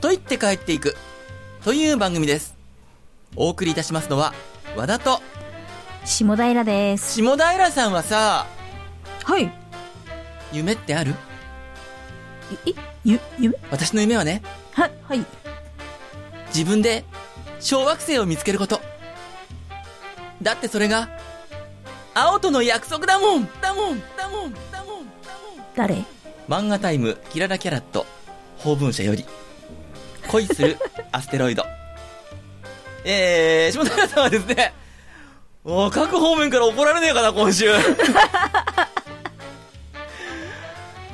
と言って帰っていく、という番組です。お送りいたしますのは、和田と、下平です。下平さんはさ、はい。夢ってある？え、えゆ、ゆ私の夢はね、は、はい。自分で小惑星を見つけること。だってそれが、青との約束だもんだもんだもんだもんだもん誰？漫画タイムキララキャラット法文社より恋するアステロイドえー、下平さんはですねもう各方面から怒られねえかな今週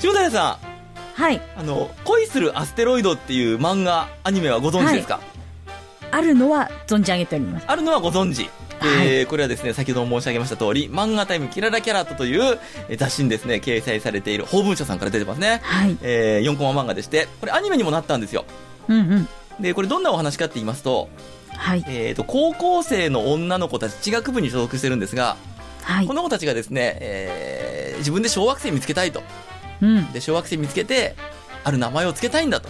下平さはい。んあの恋するアステロイドっていう漫画アニメはご存知ですか、あるのは存じ上げております。あるのはご存知。えーこれはですね、先ほども申し上げました通り、漫画タイムキララキャラットというえー雑誌にですね、掲載されている法文社さんから出てますね。はい。えー4コマ漫画でして、これアニメにもなったんですよ。うんうん。で、これどんなお話かって言いますと、はい。えーと、高校生の女の子たち、地学部に所属してるんですが、はいこ。の子たちがですね、えー自分で小惑星見つけたいと。うん。で、小惑星見つけて、ある名前をつけたいんだと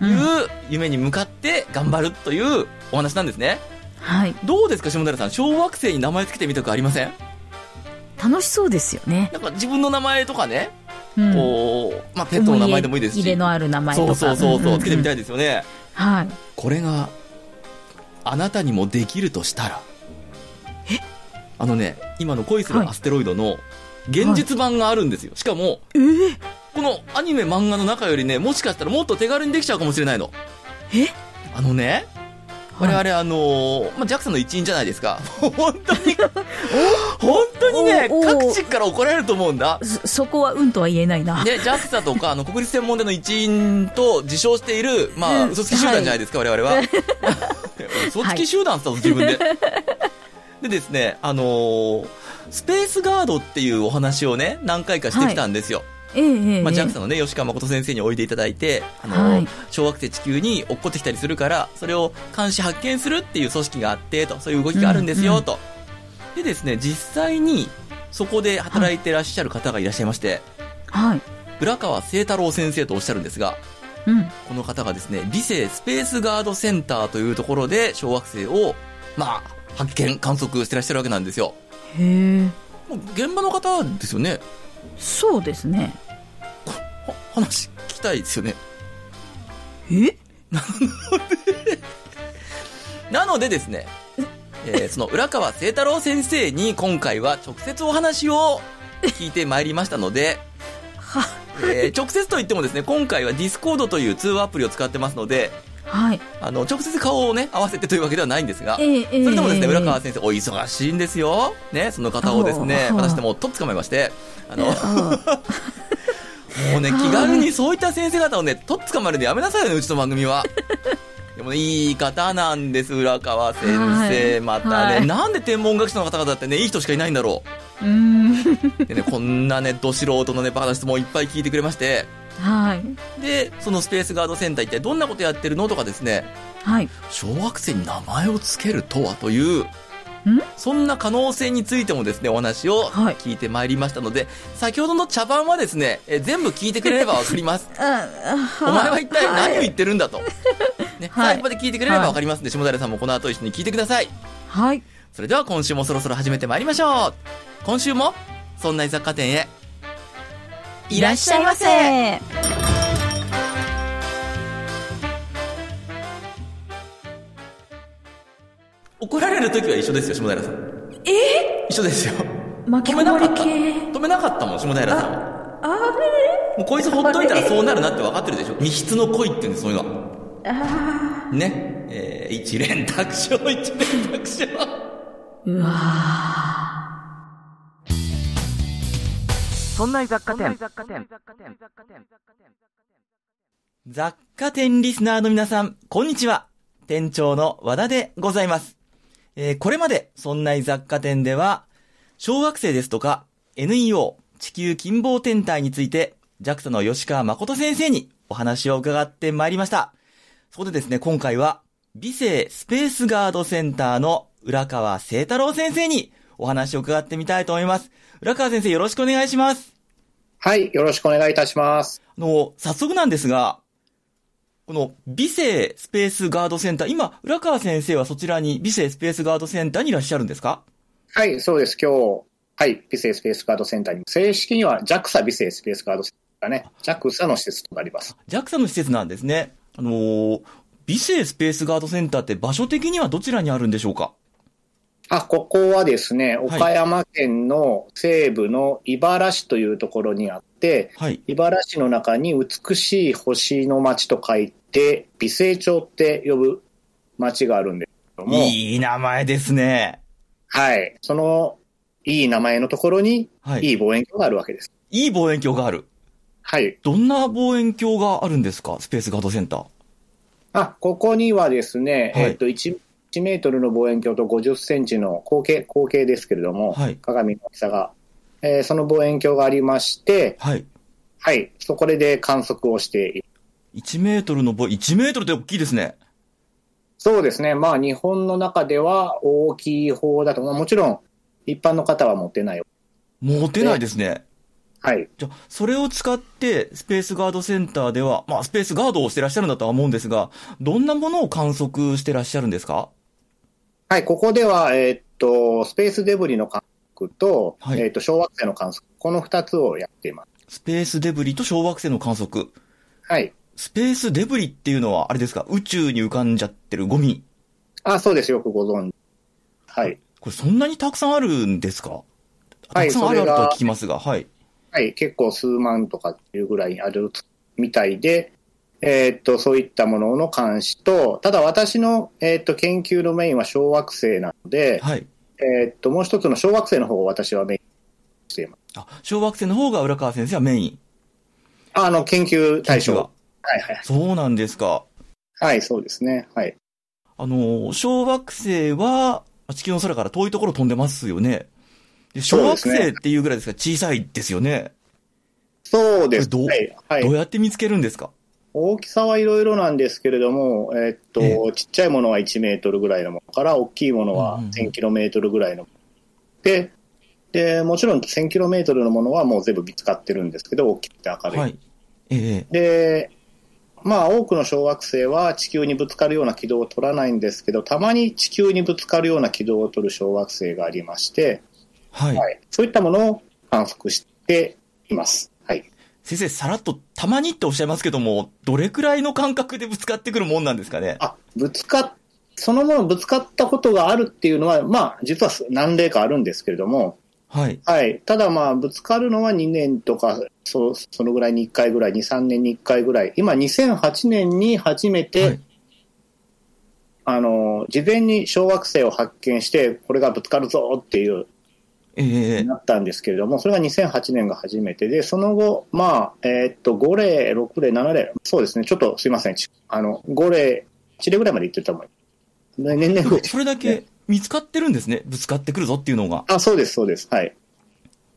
う。いうん夢に向かって頑張るというお話なんですね。はい。どうですか、下平さん？小惑星に名前つけてみたくありません？楽しそうですよね。なんか自分の名前とかね、うん。こう、まあ、ペットの名前でもいいですし。思入れのある名前とか。そうそうそうそう、つけてみたい。いですよね。はい。これが、あなたにもできるとしたら。あのね、今の恋するアステロイドの現実版があるんですよ。しかも、えー？このアニメ漫画の中よりね、もしかしたらもっと手軽にできちゃうかもしれないの。え？あのね、我々、あのーまあ、JAXA の一員じゃないですか。本当に、本当にね、各地から怒られると思うんだ。そ、そこはうんとは言えないな。で、JAXA とか、あの、国立専門での一員と自称している、まあ、うん嘘つき集団じゃないですか、我々は。嘘つき集団って言ったの、自分で。でですね、あのースペースガードっていうお話をね、何回かしてきたんですよ。ええええまあ、ええ JAXA のね、吉川誠先生においでいただいて、あのーはい小惑星地球に落っこってきたりするから、それを監視発見するっていう組織があって、と、そういう動きがあるんですよ、うんと。でですね、実際に、そこで働いてらっしゃる方がいらっしゃいまして、はい。浦川清太郎先生とおっしゃるんですが、うん。この方がですね、理性スペースガードセンターというところで小惑星を、まあ、発見、観測してらっしゃるわけなんですよ。へえ。現場の方ですよね。そうですね。は話聞きたいですよね。え？なのでですね、えーその浦川聖太郎先生に今回は直接お話を聞いてまいりましたので、は、えー直接といってもですね、今回は Discord という通話アプリを使ってますので、はい。あの、直接顔をね、合わせてというわけではないんですが、ええええそれでもですね、ええ浦川先生、お忙しいんですよ。ね、その方をですね、私でもとっ捕まえまして、あの、あ もうね、気軽にそういった先生方をね、とっ捕まえるのやめなさいよね、うちの番組は。でもね、いい方なんです、浦川先生。はいまたね、はいなんで天文学者の方々ってね、いい人しかいないんだろうーん。う。でね、こんなね、ど素人のね、バカな質問いっぱい聞いてくれまして、はい。で、そのスペースガードセンター一体どんなことやってるのとかですね、はい。小惑星に名前を付けるとはという、んそんな可能性についてもですね、お話をはい聞いてまいりましたので、先ほどの茶番はですね、え全部聞いてくれればわかります。あ お前は一体何を言ってるんだと。ね、はい最後まで聞いてくれればわかりますんで、下平さんもこの後一緒に聞いてください。はい。それでは今週もそろそろ始めてまいりましょう。今週も、そんな居雑貨店へ、いらっしゃいませ。怒られる時は一緒ですよ、下平さん。え？一緒ですよ。巻き込まれ系？止めなかったもん、下平さんは。あもうこいつほっといたらそうなるなって分かってるでしょ。未必の恋って言うんです、そういうのは。れあね。えー、一連卓勝、一連卓勝。ーうわそんな雑貨店。雑貨店リスナーの皆さん、こんにちは。店長の和田でございます。えーこれまで、そんな雑貨店では、小惑星ですとか、NEO、地球近傍天体について、JAXA の吉川誠先生にお話を伺ってまいりました。そこでですね、今回は、美星スペースガードセンターの浦川聖太郎先生にお話を伺ってみたいと思います。浦川先生よろしくお願いします。はい、よろしくお願いいたします。あの、早速なんですが、この美星スペースガードセンター、今、浦川先生はそちらに美星スペースガードセンターにいらっしゃるんですか？はい、そうです。今日、はい、美星スペースガードセンターに、正式には JAXA 美星スペースガードセンターね、JAXA の施設となります。?JAXA の施設なんですね。あのー美星スペースガードセンターって場所的にはどちらにあるんでしょうか？あ、ここはですね、い岡山県の西部の井原市というところにあって、はい。井原市の中に美しい星の町と書いて、美星町って呼ぶ町があるんですけども、いい名前ですね。はい、そのいい名前のところに、はい。いい望遠鏡があるわけです。いい望遠鏡がある。はい。どんな望遠鏡があるんですか？スペースガードセンター。あ、ここにはですね、はいえっと、1、1メートルの望遠鏡と50センチの口径、口径ですけれども、はい鏡の大きさが、えーその望遠鏡がありまして、はい。はい、そこで観測をしている。1メートルの望、1メートルって大きいですね。そうですね、まあ日本の中では大きい方だと、まあもちろん一般の方は持ってない。持てないですね。はい。じゃあ、それを使って、スペースガードセンターでは、まあ、スペースガードをしてらっしゃるんだとは思うんですが、どんなものを観測してらっしゃるんですか？はい、ここでは、えーっと、スペースデブリの観測と、はいえーっと、小惑星の観測、この二つをやっています。スペースデブリと小惑星の観測。はい。スペースデブリっていうのは、あれですか？宇宙に浮かんじゃってるゴミ。あ、そうです。よくご存知。はい。これそんなにたくさんあるんですか？はいたくさんあるあると聞きますが、はい。はい、結構数万とかっていうぐらいあるみたいで、えーっと、そういったものの監視と、ただ私の、えーっと、研究のメインは小惑星なので、はい。えーっと、もう一つの小惑星の方を私はメインにしています。あ、小惑星の方が浦川先生はメイン。ああの、研究対象。ははいはい。そうなんですか。はい、そうですね。はい。あの、小惑星は、地球の空から遠いところ飛んでますよね。で小惑星っていうぐらいですから小さいですよね。そうです。これどうはい。はいどうやって見つけるんですか？大きさはいろいろなんですけれども、えーっと、えちっちゃいものは1メートルぐらいのものから、大きいものはうんうんうん1000キロメートルぐらいのもの。で、で、もちろん1000キロメートルのものはもう全部見つかってるんですけど、大きくて明るい。はい。ええで、まあ多くの小惑星は地球にぶつかるような軌道を取らないんですけど、たまに地球にぶつかるような軌道を取る小惑星がありまして、はい。はい、そういったものを観測しています。はい。先生、さらっとたまにっておっしゃいますけども、どれくらいの感覚でぶつかってくるもんなんですかね？あ、ぶつかっ、そのものぶつかったことがあるっていうのは、まあ実は何例かあるんですけれども、はい。はい。ただまあぶつかるのは2年とか、そそのぐらいに1回ぐらい、2、3年に1回ぐらい。今2008年に初めて、はい。あの、事前に小惑星を発見して、これがぶつかるぞっていう、ええなったんですけれども、それが2008年が初めてで、その後、まあ、えーっと、5例、6例、7例、そうですね、ちょっとすいません、ちあの、5例、1例ぐらいまで行ってると思います。で年々増えてそれだけ見つかってるんですね。ぶつかってくるぞっていうのが。あ、そうです、そうです。はい。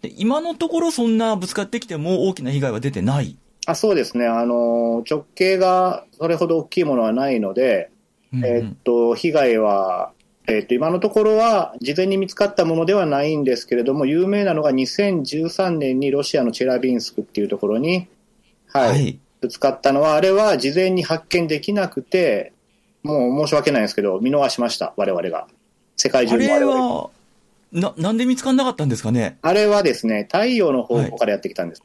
で今のところそんなぶつかってきても大きな被害は出てない。あ、そうですね。あの、直径がそれほど大きいものはないので、うんうんえーっと、被害は、えーっと、今のところは事前に見つかったものではないんですけれども、有名なのが2013年にロシアのチェラビンスクっていうところに、はい、はい。ぶつかったのは、あれは事前に発見できなくて、もう申し訳ないんですけど、見逃しました、我々が。世界あれ中の我々が。は、な、なんで見つかんなかったんですかね？あれはですね、太陽の方向からやってきたんです。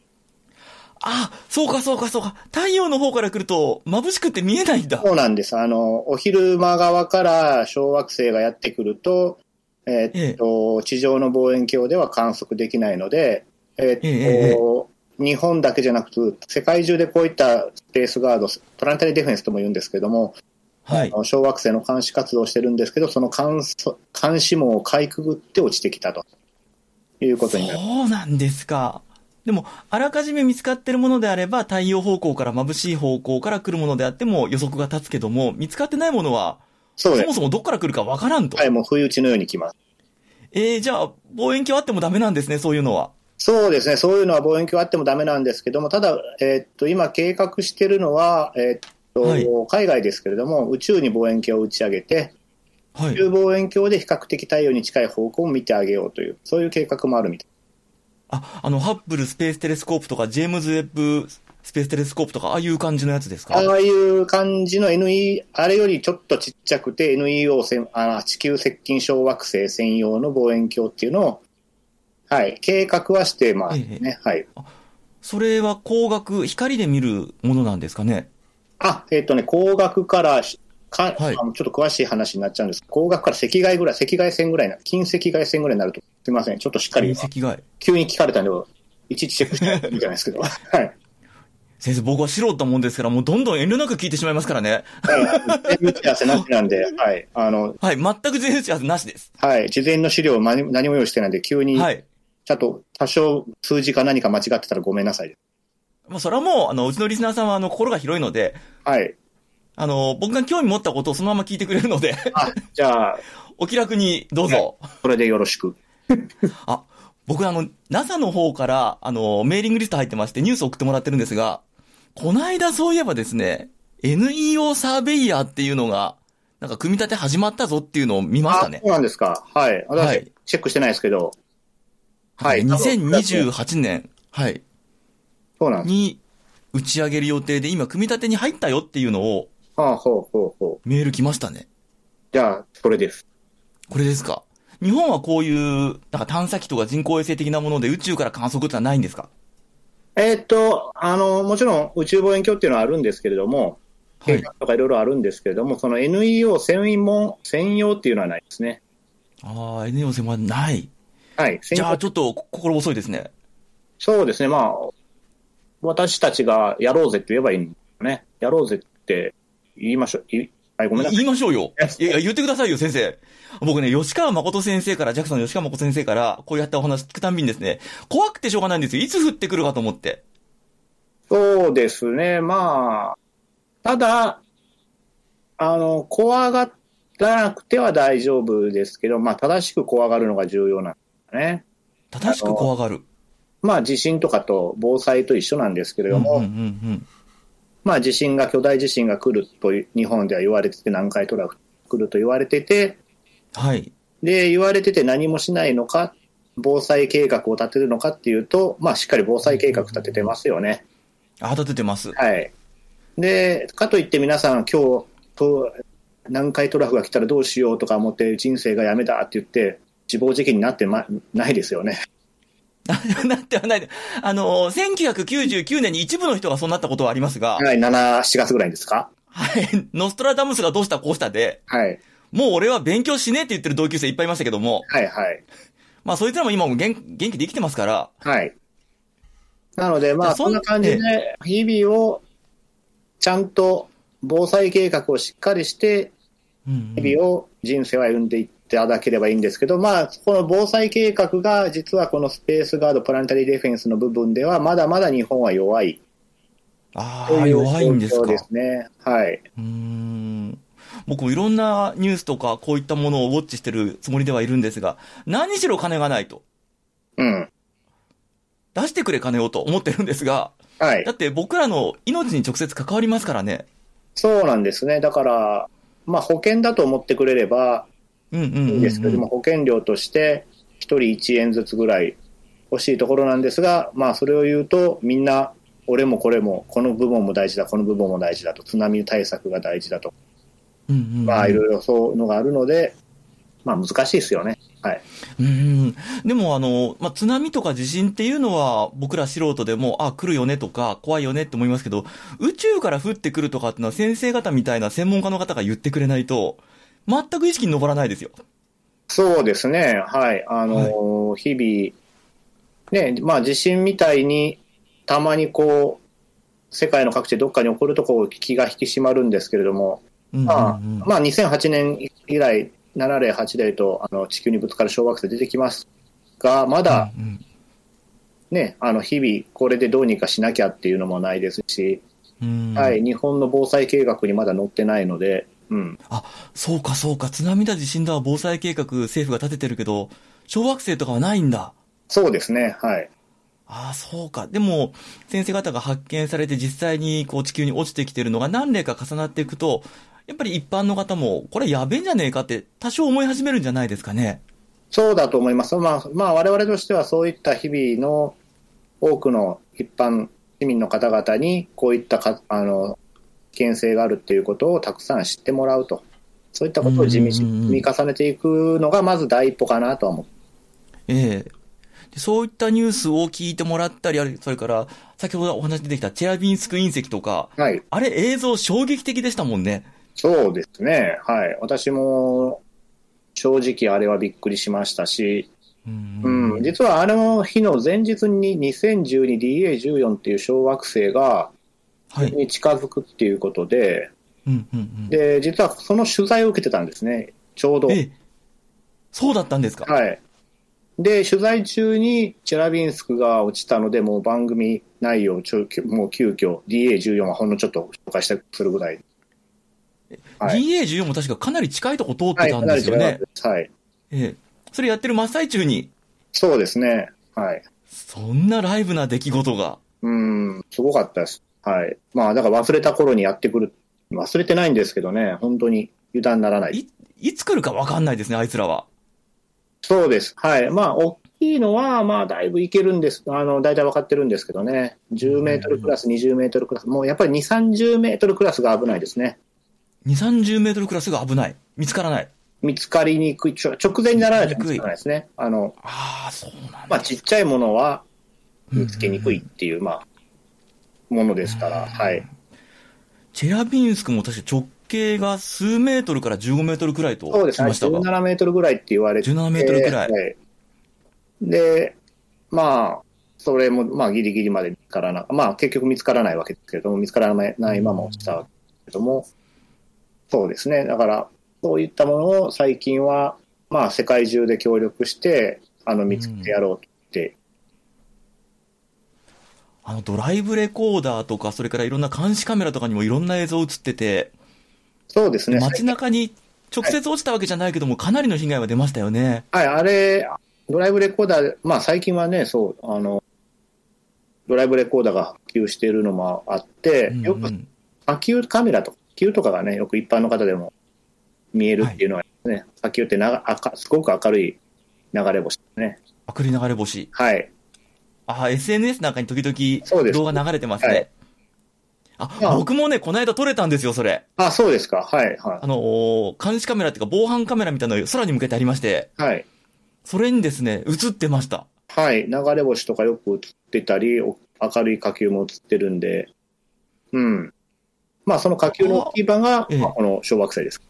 あ、そうかそうかそうか。太陽の方から来ると�眩しくて見えないんだ。そうなんです。あの、お昼間側から小惑星がやってくると、えーっと、地上の望遠鏡では観測できないので、えーっと、ええ日本だけじゃなくて、世界中でこういったスペースガード、トランタリーディフェンスとも言うんですけども、はい小惑星の監視活動をしてるんですけど、その監そ監視網をかいくぐって落ちてきたということになる。そうなんですか。でも、あらかじめ見つかってるものであれば、太陽方向から眩しい方向から来るものであっても予測が立つけども、見つかってないものは、そも。そもどっから来るかわからんと。はい、もう不意打ちのように来ます。えー、じゃあ、望遠鏡あってもダメなんですね、そういうのは。そうですね、そういうのは望遠鏡あってもダメなんですけども、ただ、えーっと、今計画してるのは、えーっと、はい海外ですけれども、宇宙に望遠鏡を打ち上げて、はい宇。宙望遠鏡で比較的太陽に近い方向を見てあげようという、そういう計画もあるみたい。あ、あの、ハッブルスペーステレスコープとか、ジェームズ・ウェッブスペーステレスコープとか、ああいう感じのやつですか？ああいう感じの NE、あれよりちょっとちっちゃくて NEO せんあ地球接近小惑星専用の望遠鏡っていうのを、はい、計画はしてますね。はい。それは光学、光で見るものなんですかね？あ、えっ、とね、光学からし、かはいあのちょっと詳しい話になっちゃうんです光学から赤外ぐらい、赤外線ぐらいな、近赤外線ぐらいになると、すみません、ちょっとしっかり、赤外。急に聞かれたんで、いちいちチェックしてないといけないですけど、はい。先生、僕は素人もんですから、もうどんどん遠慮なく聞いてしまいますからね。はい打ち合わせなしなんで、はい。あの、はい、全く全然打ち合わせなしです。はい。事前の資料を何何も用意してないんで、急に、はい。ちゃんと多少数字か何か間違ってたらごめんなさい。まあ、それはもう、あの、うちのリスナーさんは、あの、心が広いので、はい。あの、僕が興味持ったことをそのまま聞いてくれるので、あ、じゃあ、お気楽にどうぞ。それでよろしく。あ、僕あの、NASA の方から、あの、メーリングリスト入ってまして、ニュース送ってもらってるんですが、この間そういえばですね、NEO サーベイヤーっていうのが、なんか組み立て始まったぞっていうのを見ましたねあ、そ。うなんですか。はい。私、はいチェックしてないですけど、はい2028年、はい。に打ち上げる予定で、今組み立てに入ったよっていうのをはあ、ほうほうほう。メール来ましたね。じゃあ、それです。これですか？日本はこういう、なんか探査機とか人工衛星的なもので宇宙から観測ってのはないんですか？えーっと、あの、もちろん宇宙望遠鏡っていうのはあるんですけれども、はい。計画とかいろいろあるんですけれども、その NEO 専門、専用っていうのはないですね。ああ、NEO 線はない。はい。専用じゃあちょっと心細いですね。そうですね。まあ、私たちがやろうぜって言えばいいんですよね。やろうぜって言いましょう。いはい、ごめんなさい。言いましょうよえ。いや、言ってくださいよ、先生。僕ね、吉川誠先生から、JAXA の吉川誠先生から、こうやってお話聞くたんびにですね、怖くてしょうがないんですよ。いつ降ってくるかと思って。そうですね。まあ、ただ、あの、怖がらなくては大丈夫ですけど、まあ、正しく怖がるのが重要なんですね。正しく怖がる。まあ、地震とかと防災と一緒なんですけれども、うんうんうんまあ、地震が、巨大地震が来ると日本では言われてて、南海トラフ来ると言われてて、はい。で、言われてて何もしないのか、防災計画を立てるのかっていうと、まあ、しっかり防災計画立ててますよね。あ、立ててます。はい。で、かといって皆さん、今日、と南海トラフが来たらどうしようとか思って、人生がやめだって言って、自暴自棄になってま、ないですよね。なってはないで。あの、1999年に一部の人がそうなったことはありますが、はい、7、7月ぐらいですか？はい。ノストラダムスがどうしたこうしたで、はい。もう俺は勉強しねえって言ってる同級生いっぱいいましたけども、はい、はい。まあそいつらも今も元元気で生きてますから、はい。なので、まあ、そんな感じで、日々を、ちゃんと防災計画をしっかりして、うん日々を人生を歩んでいっただければいいんですけど、まあ、この防災計画が、実はこのスペースガード、プラネタリーディフェンスの部分では、まだまだ日本は弱い。ああ、弱いんですか。ですね。はい。うーん。僕もいろんなニュースとかこういったものをウォッチしてるつもりではいるんですが、何しろ金がないと。うん。出してくれ金をと思ってるんですが、はいだ。って僕らの命に直接関わりますからね。そうなんですね。だから、まあ、保険だと思ってくれればうんですけども、保険料として1人1円ずつぐらい欲しいところなんですが、まあ、それを言うと、みんな、俺もこれも、この部分も大事だ、この部分も大事だと、津波対策が大事だと、まあ、いろいろそういうのがあるので、まあ、難しいですよね。はい。うん。でもあの、まあ、津波とか地震っていうのは僕ら素人でも、あ、来るよねとか、怖いよねって思いますけど、宇宙から降ってくるとかっていうのは先生方みたいな専門家の方が言ってくれないと、全く意識に上らないですよ。そうですね。はい。あのー日々、ね、まあ地震みたいに、たまにこう、世界の各地でどっかに起こるとこう気が引き締まるんですけれども、うんうんまあ、うんまあ2008年以来、7例、8例とあの地球にぶつかる小惑星出てきますが、まだ、うんうんね、あの、日々、これでどうにかしなきゃっていうのもないですし、うん。はい、日本の防災計画にまだ載ってないので、うん。あ、そうかそうか。津波だ地震だは防災計画政府が立ててるけど、小惑星とかはないんだ。そうですね、はい。ああ、そうか。でも、先生方が発見されて実際にこう地球に落ちてきてるのが何例か重なっていくと、やっぱり一般の方も、これやべえんじゃねえかって多少思い始めるんじゃないですかね。そうだと思います。まあ、まあ、我々としてはそういった日々の多くの一般市民の方々に、こういったか、あの、危険性があるっていうことをたくさん知ってもらうと。そういったことを地道に積み重ねていくのが、まず第一歩かなとは思う。ええでそういったニュースを聞いてもらったり、それから、先ほどお話出てきたチェラビンスク隕石とか、はい。あれ映像衝撃的でしたもんね。そうですね。はい。私も、正直あれはびっくりしましたし、うんうん、実はあの日の前日に 2012DA14 っていう小惑星が、はい。に近づくっていうことで、うんうんうん。で、実はその取材を受けてたんですね。ちょうど。ええそうだったんですか？はい。で、取材中にチェラビンスクが落ちたので、もう番組内容をちょ、もう急遽 DA14 はほんのちょっと紹介したするぐらい。はい。DA14 も確かかなり近いとこ通っはい、てたんですよね。はい。ええそれやってる真っ最中に、そうですね。はい。そんなライブな出来事が。うん、すごかったです。はい。まあ、だから忘れた頃にやってくる。忘れてないんですけどね、本当に油断ならない。い、いつ来るかわかんないですね、あいつらは。そうです。はい。まあ、大きいのは、まあ、だいぶいけるんです。あの、大体分かってるんですけどね。10メートルクラス、20メートルクラス。もうやっぱり2、30メートルクラスが危ないですね。2、30メートルクラスが危ない。見つからない。見つかりにくい。ちょ直前にならないと見つからないですね。あの、ああ、そうなんだ。まあ、ちっちゃいものは見つけにくいっていう、まあ、ものですから、はい。チェラビンスクも確か直径が数メートルから15メートルくらいとそうですね。聞きましたが。17メートルぐらいって言われて。17メートルぐらいはい。で、まあ、それも、まあ、ギリギリまで見つからな、まあ、結局見つからないわけですけれども、見つからないまま落ちたわけですけれども、そうですね。だから、そういったものを最近は、まあ、世界中で協力して、あの、見つけてやろうって、あのドライブレコーダーとか、それからいろんな監視カメラとかにもいろんな映像映ってて、そうですね。街中に直接落ちたわけじゃないけども、かなりの被害は出ましたよね。はい、あれ、ドライブレコーダー、まあ最近はね、そう、あの、ドライブレコーダーが普及しているのもあって、よくうんうん波及カメラとか、波及とかがね、よく一般の方でも見えるっていうのはね、波及ってなが赤すごく明るい流れ星ですね。明るい流れ星。はい。ああ、SNS なんかに時々動画流れてますね。はいあ、まあ僕もね、この間撮れたんですよ、それ。あ、そうですか。はい、はあのー監視カメラっていうか防犯カメラみたいなの空に向けてありまして、い。はい。それにですね、映ってました。はい。流れ星とかよく映ってたり、お明るい火球も映ってるんで、うん。まあ、その火球の大きい場が、ええまあこの小惑星です。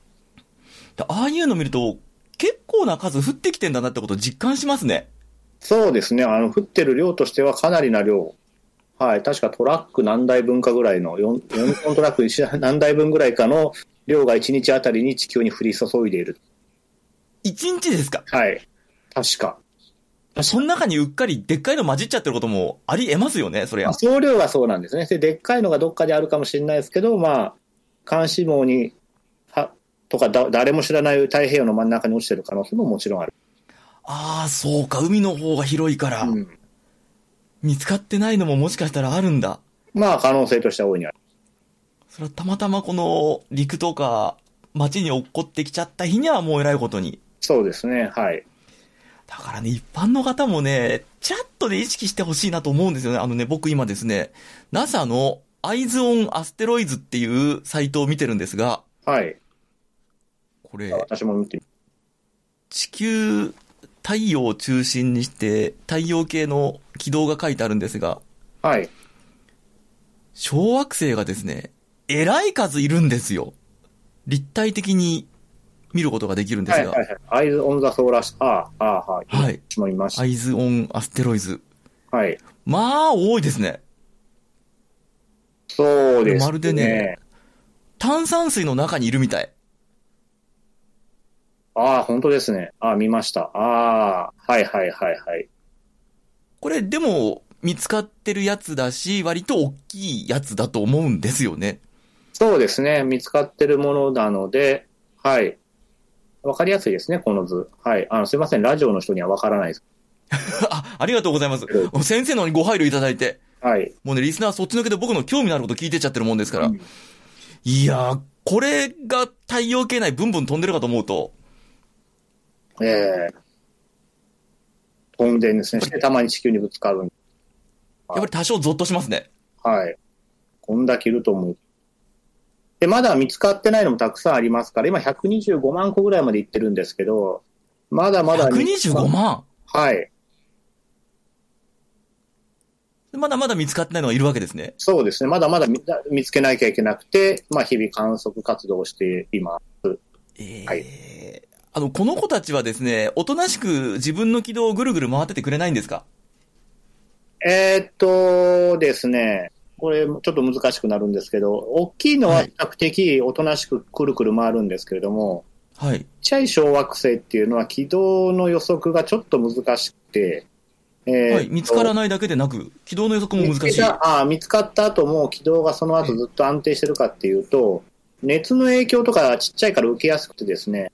でああいうの見ると、結構な数降ってきてんだなってことを実感しますね。そうですね。あの、降ってる量としてはかなりな量。はい。確かトラック何台分かぐらいの、4, 4トントラック一 何台分ぐらいかの量が1日あたりに地球に降り注いでいる。一日ですか？はい。確か。その中にうっかりでっかいの混じっちゃってることもあり得ますよね、そりゃまあ。総量はそうなんですね。で、でっかいのがどっかであるかもしれないですけど、まあ、監視網に、は、とかだ、誰も知らない太平洋の真ん中に落ちてる可能性ももちろんある。ああ、そうか、海の方が広いから、うん。見つかってないのももしかしたらあるんだ。まあ、可能性としては大いにある。それはたまたまこの陸とか街に落っこってきちゃった日にはもう偉いことに。そうですね。はい。だからね、一般の方もね、ちゃっとで意識してほしいなと思うんですよね。あのね、僕今ですね、NASA のアイズオンアステロイズっていうサイトを見てるんですが、はい。これ、私も見てみ地球、太陽を中心にして太陽系の軌道が書いてあるんですが、はい。小惑星がですね、えらい数いるんですよ。立体的に見ることができるんですが、はいはいはい。アイズ・オン・ザ・ソーラース、ああ、ああ、はい。はい。私も見ましアイズオンアステロイズ。た。はい。まあ、多いですね。そうですね。まるでね炭酸水の中にいるみたい。ああ、本当ですね。ああ、見ました。ああ、はいはいはいはい。これ、でも、見つかってるやつだし、割と大きいやつだと思うんですよね。そうですね。見つかってるものなので、はい。わかりやすいですね、この図。はい。あの、すいません。ラジオの人にはわからないです。あ、ありがとうございます。先生のご配慮いただいて。はい。もうね、リスナーそっちのけで僕の興味のあること聞いてっちゃってるもんですから。うんいやー、これが太陽系内ブンブン飛んでるかと思うと、ええ飛んでんですね。してたまに地球にぶつかるんでやっぱり多少ゾッとしますね。はい。こんだけいると思う。で、まだ見つかってないのもたくさんありますから、今125万個ぐらいまでいってるんですけど、まだまだ。125万？はい。まだまだ見つかってないのがいるわけですね。そうですね。まだまだ見見つけなきゃいけなくて、まあ日々観測活動をしています。えーはいあの、この子たちはですね、おとなしく自分の軌道をぐるぐる回っててくれないんですか？えーっとですね、これちょっと難しくなるんですけど、大きいのは比較的おとなしくくるくる回るんですけれども、はい。ちっちゃい小惑星っていうのは軌道の予測がちょっと難しくて、えーはい。見つからないだけでなく、軌道の予測も難しい。あー見つかった後も軌道がその後ずっと安定してるかっていうと、熱の影響とかちっちゃいから受けやすくてですね、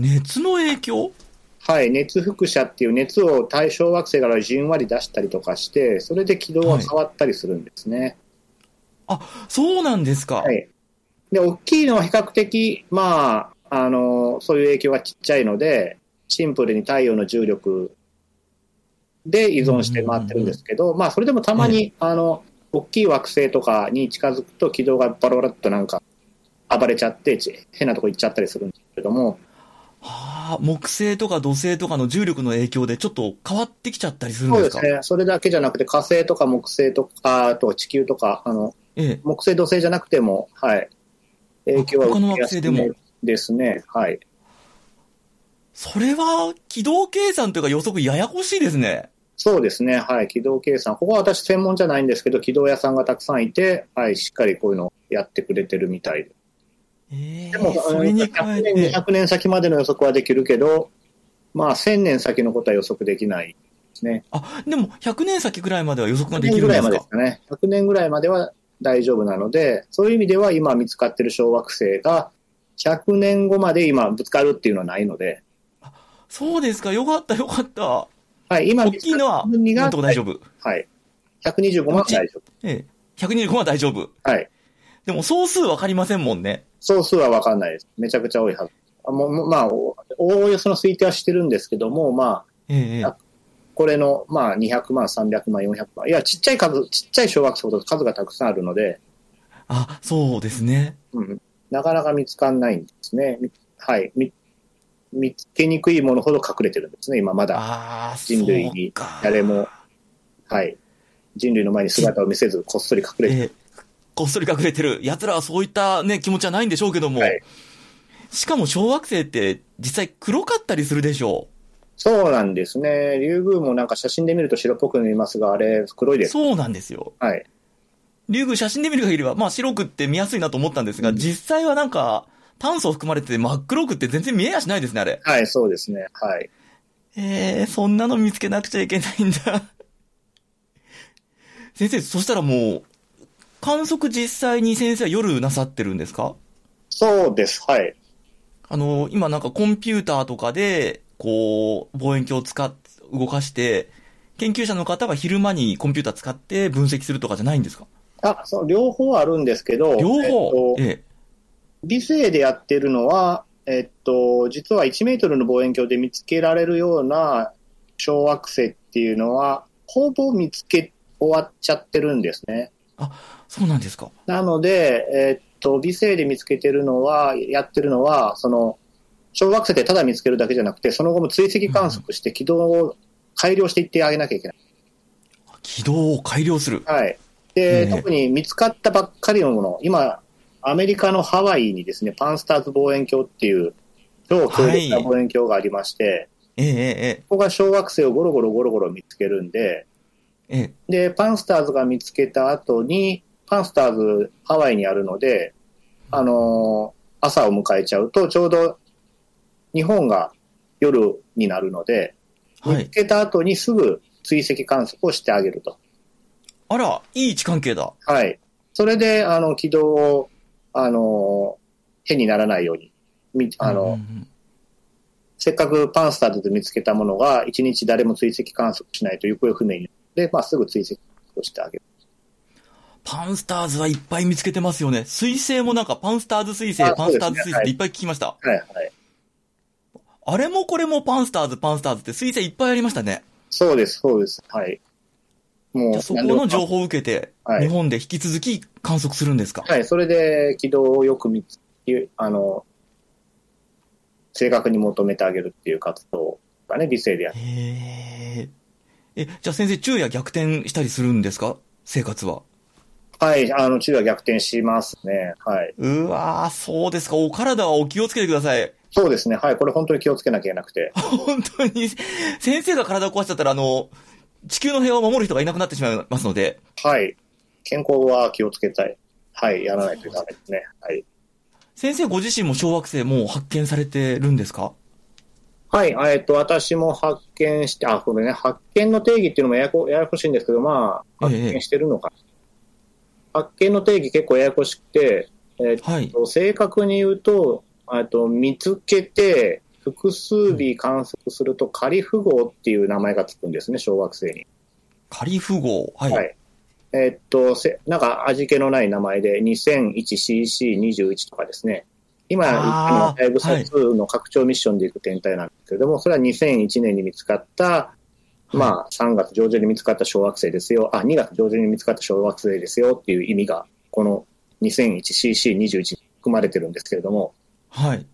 熱の影響？はい、熱輻射っていう熱を対象惑星からじんわり出したりとかして、それで軌道が変わったりするんですね。そうなんですか。はい。で、大きいのは比較的、まあ、あの、そういう影響がちっちゃいので、シンプルに太陽の重力で依存して回ってるんですけど、まあ、それでもたまに、あの、大きい惑星とかに近づくと軌道がバラバラっとなんか暴れちゃって、ち変なとこ行っちゃったりするんですけども、はあ、木星とか土星とかの重力の影響でちょっと変わってきちゃったりするんでか？そうですすね。それだけじゃなくて火星とか木星とか、あと地球とか、あの、ええ。木星土星じゃなくても、はい。影響は受けやすいでもですね。はい。それは、軌道計算というか予測ややこしいですね。そうですね。はい。軌道計算。ここは私専門じゃないんですけど、軌道屋さんがたくさんいて、はい。しっかりこういうのをやってくれてるみたいで。ええでも、それに加100え年、て、200年先までの予測はできるけど、まあ、1000年先のことは予測できないですね。あ、でも100年先ぐらいまでは予測が100でき年ぐらいまるんですかでですかね。100年ぐらいまでは大丈夫なので、そういう意味では今見つかってる小惑星が、100年後まで今ぶつかるっていうのはないので、そうですか。よかった、よかった。はい。今大きいのは、なんとか大丈夫。はい。125万は大丈夫。ええ。125は大丈夫。はい。でも総数わかりませんもんね。総数は分かんないです。めちゃくちゃ多いはず。あもうまあ、おおおよその推定はしてるんですけども、まあ、ええこれの、まあ、200万、300万、400万。いや、ちっちゃい数、ちっちゃい小学生ほど数がたくさんあるので、あ、そうですね。うん、なかなか見つかんないんですね。みはい。み見つけにくいものほど隠れてるんですね、今まだ。ああ、人類に誰も、はい。人類の前に姿を見せず、こっそり隠れてる。ええこっそり隠れてる。奴らはそういったね、気持ちはないんでしょうけども。はいしかも小惑星って実際黒かったりするでしょそうなんですね。リュウグウもなんか写真で見ると白っぽく見えますが、あれ、黒いうです。そうなんですよ。はい。竜宮写真で見る限りは、まあ白くって見やすいなと思ったんですが、うん実際はなんか、炭素含まれてて真っ黒くって全然見えやしないですね、あれ。はい、そうですね。はい。えー、そんなの見つけなくちゃいけないんだ。先生、そしたらもう、観測実際に先生は夜なさってるんですか？そうです。はい。あの、今なんかコンピューターとかで、こう、望遠鏡を使っ、動かして、研究者の方は昼間にコンピューター使って分析するとかじゃないんですか？あ、そう、両方あるんですけど、両方、えっとえ微星でやってるのは、えっと、実は1メートルの望遠鏡で見つけられるような小惑星っていうのは、ほぼ見つけ終わっちゃってるんですね。えそうなんですかなので、えっと、微星で見つけてるのは、やってるのは、その、小惑星でただ見つけるだけじゃなくて、その後も追跡観測して軌道を改良していってあげなきゃいけない。軌道を改良する。はい。で、ええ特に見つかったばっかりのもの、今、アメリカのハワイにですね、パンスターズ望遠鏡っていう、超強力な望遠鏡がありまして、えええここが小惑星をゴロゴロゴロゴロ見つけるんで、えええで、パンスターズが見つけた後に、パンスターズハワイにあるので、あのー朝を迎えちゃうと、ちょうど日本が夜になるので、はい見つ。けた後にすぐ追跡観測をしてあげると。あら、いい位置関係だ。はい。それで、あの、軌道を、あの、変にならないように、みあの、うんうんうんせっかくパンスターズで見つけたものが、一日誰も追跡観測しないと行方不明になって、まあ、すぐ追跡をしてあげる。パンスターズはいっぱい見つけてますよね。水星もなんかパンスターズ水星、あパンスターズ水星っていっぱい聞きました。はいはい。あれもこれもパンスターズ、パンスターズって水星いっぱいありましたね。そうです、そうです。はい。もう、そこの情報を受けて、はい日本で引き続き観測するんですか、はい、それで軌道をよく見つけ、あの、正確に求めてあげるっていう活動がね、理性でやって。へえ。え、じゃあ先生、昼夜逆転したりするんですか？生活は。はい、あの、治療は逆転しますね。はい。うわー、そうですか。お体はお気をつけてください。そうですね。はい、これ本当に気をつけなきゃいけなくて。本当に、先生が体を壊しちゃったら、あの、地球の平和を守る人がいなくなってしまいますので、はい。健康は気をつけたい。はい、やらないとダメですね。はい。先生ご自身も小惑星もう発見されてるんですか？はい、えっと、私も発見して、あ、これね、発見の定義っていうのもややこややこしいんですけど、まあ、発ええ見してるのか。発見の定義結構ややこしくて、えっはい。と正確に言うと、えっと見つけて、複数日観測すると、カリフ号っていう名前がつくんですね、小惑星に。カリフ号。はい。はい。えっと、せなんか味気のない名前で、2001CC21 とかですね。今、の、だいぶサ2の拡張ミッションで行く天体なんですけれども、それは2001年に見つかった、まあ、3月上旬に見つかった小惑星ですよ。あ、2月上旬に見つかった小惑星ですよっていう意味が、この 2001CC21 に含まれてるんですけれども、はい。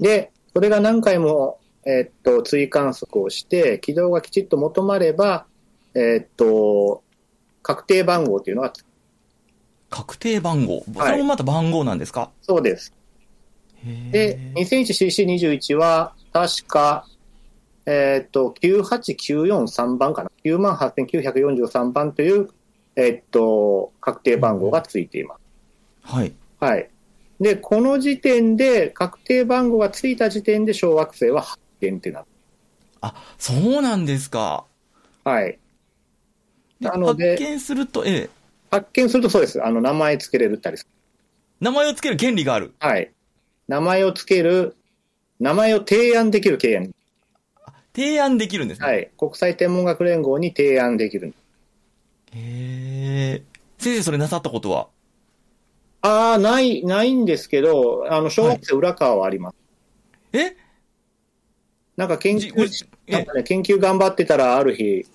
で、それが何回も、えーっと、追観測をして、軌道がきちっと求まれば、えーっと、確定番号というのが、確定番号。それもまた番号なんですか？そうです。へで、ー 2001CC21 は、確か、えーっと、98943番かな。98,943番という、えーっと、確定番号がついています。はい。はい。で、この時点で、確定番号がついた時点で小惑星は発見ってなる。あ、そうなんですか。はい。でなので発見すると、ええ。発見するとそうです。あの、名前つけれるったり。名前をつける権利がある。はい。名前をつける、名前を提案できる契約。提案できるんですね。はい。国際天文学連合に提案できる。へえ。先生、それなさったことは？ああ、ない、ないんですけど、あの、小惑星浦川はあります。え？なんか研究、なんかね、研究頑張ってたら、ある日、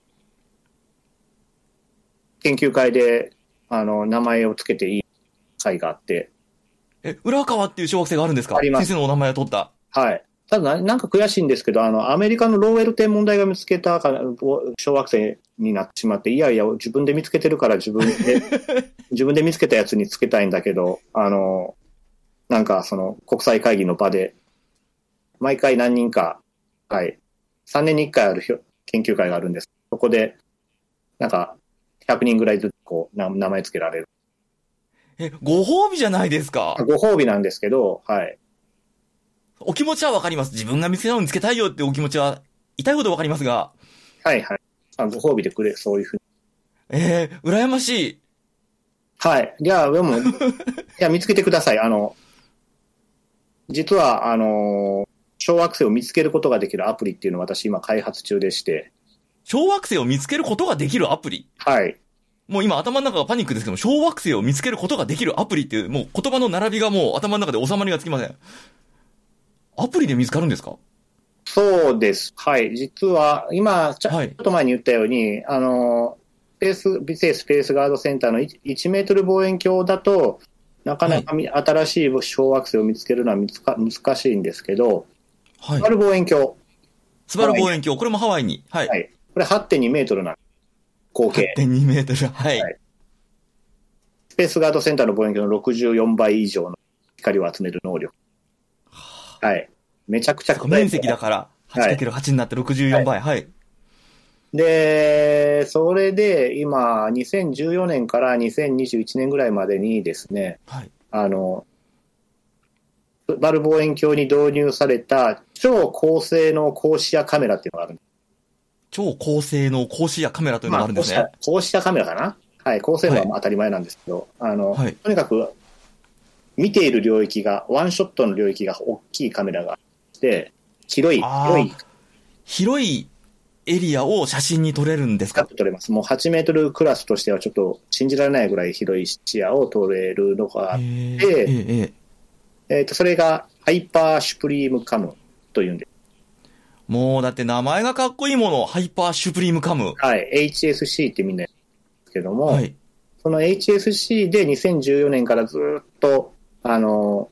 研究会で、あの、名前をつけていい会があって、え、浦川っていう小惑星があるんですか？あります先生のお名前を取った。はい。ただな、なんか悔しいんですけど、あの、アメリカのローウェル天文台が見つけたか小惑星になってしまって、いやいや、自分で見つけてるから自分で、自分で見つけたやつにつけたいんだけど、あの、なんかその国際会議の場で、毎回何人か、はい、3年に1回ある研究会があるんです。そこで、なんか、100人ぐらいずつこう、な名前つけられる。え、ご褒美じゃないですか？ご褒美なんですけど、はい。お気持ちはわかります。自分が見つけたのにつけたいよってお気持ちは、痛いほどわかりますが、はいはい。あご褒美でくれ、そういうふうに。えー、羨ましい。はい。じゃあ、でも、いや、見つけてください。あの、実は、あの、小惑星を見つけることができるアプリっていうのを私今開発中でして、小惑星を見つけることができるアプリ？はい。もう今頭の中がパニックですけども、小惑星を見つけることができるアプリっていう、もう言葉の並びがもう頭の中で収まりがつきません。アプリで見つかるんですか？そうです。はい。実は、今、ちょっと前に言ったように、あの、スペース、美星スペースガードセンターの 1, 1メートル望遠鏡だと、なかなかみ、新しい小惑星を見つけるのは難しいんですけど、はいあ。る望遠鏡、スバル望遠鏡、これもハワイに。はい。はい。これ8.2メートルなんです。合計。8.2メートル。はい。はいスペースガードセンターの望遠鏡の64倍以上の光を集める能力。はい。めちゃくちゃ面積だから、はい 8×8 になって64倍。はい。で、それで今、2014年から2021年ぐらいまでにですね、はい。あの、バル望遠鏡に導入された超高性能高視野カメラっていうのがあるんです。超高性能高視野カメラというのまあ、があるんですね。こうした、こうしたカメラかな？はい、高性能はまあ当たり前なんですけど、あの、はい。とにかく、見ている領域が、ワンショットの領域が大きいカメラがあって、広い、あー。広い。広いエリアを写真に撮れるんですか？撮れます。もう8メートルクラスとしてはちょっと信じられないぐらい広い視野を撮れるのがあっえて、ー。えええええっ、と、それがハイパーシュプリームカムというんです。もうだって名前がかっこいいもの、ハイパーシュプリームカム。はい、HSC ってみんな言うんですけども、はい。その HSC で2014年からずっと、あの、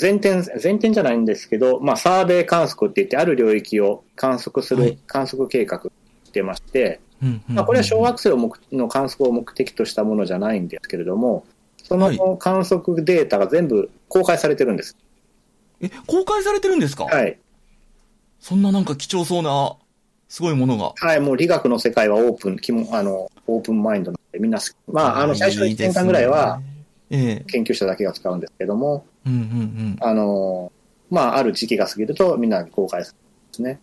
前点、前点じゃないんですけど、まあ、サーベイ観測って言って、ある領域を観測すはいる観測計画してまして、まあ、これは小惑星を目の観測を目的としたものじゃないんですけれども、そはいの観測データが全部公開されてるんです。え、公開されてるんですか？はい。そんななんか貴重そうな、すごいものが。はい、もう理学の世界はオープン、きもあの、オープンマインドなので、みんな好き、まあ、あの、最初の1年間ぐらいは、研究者だけが使うんですけども、ええうんうんあの、まあ、ある時期が過ぎるとみんなに公開するんですね。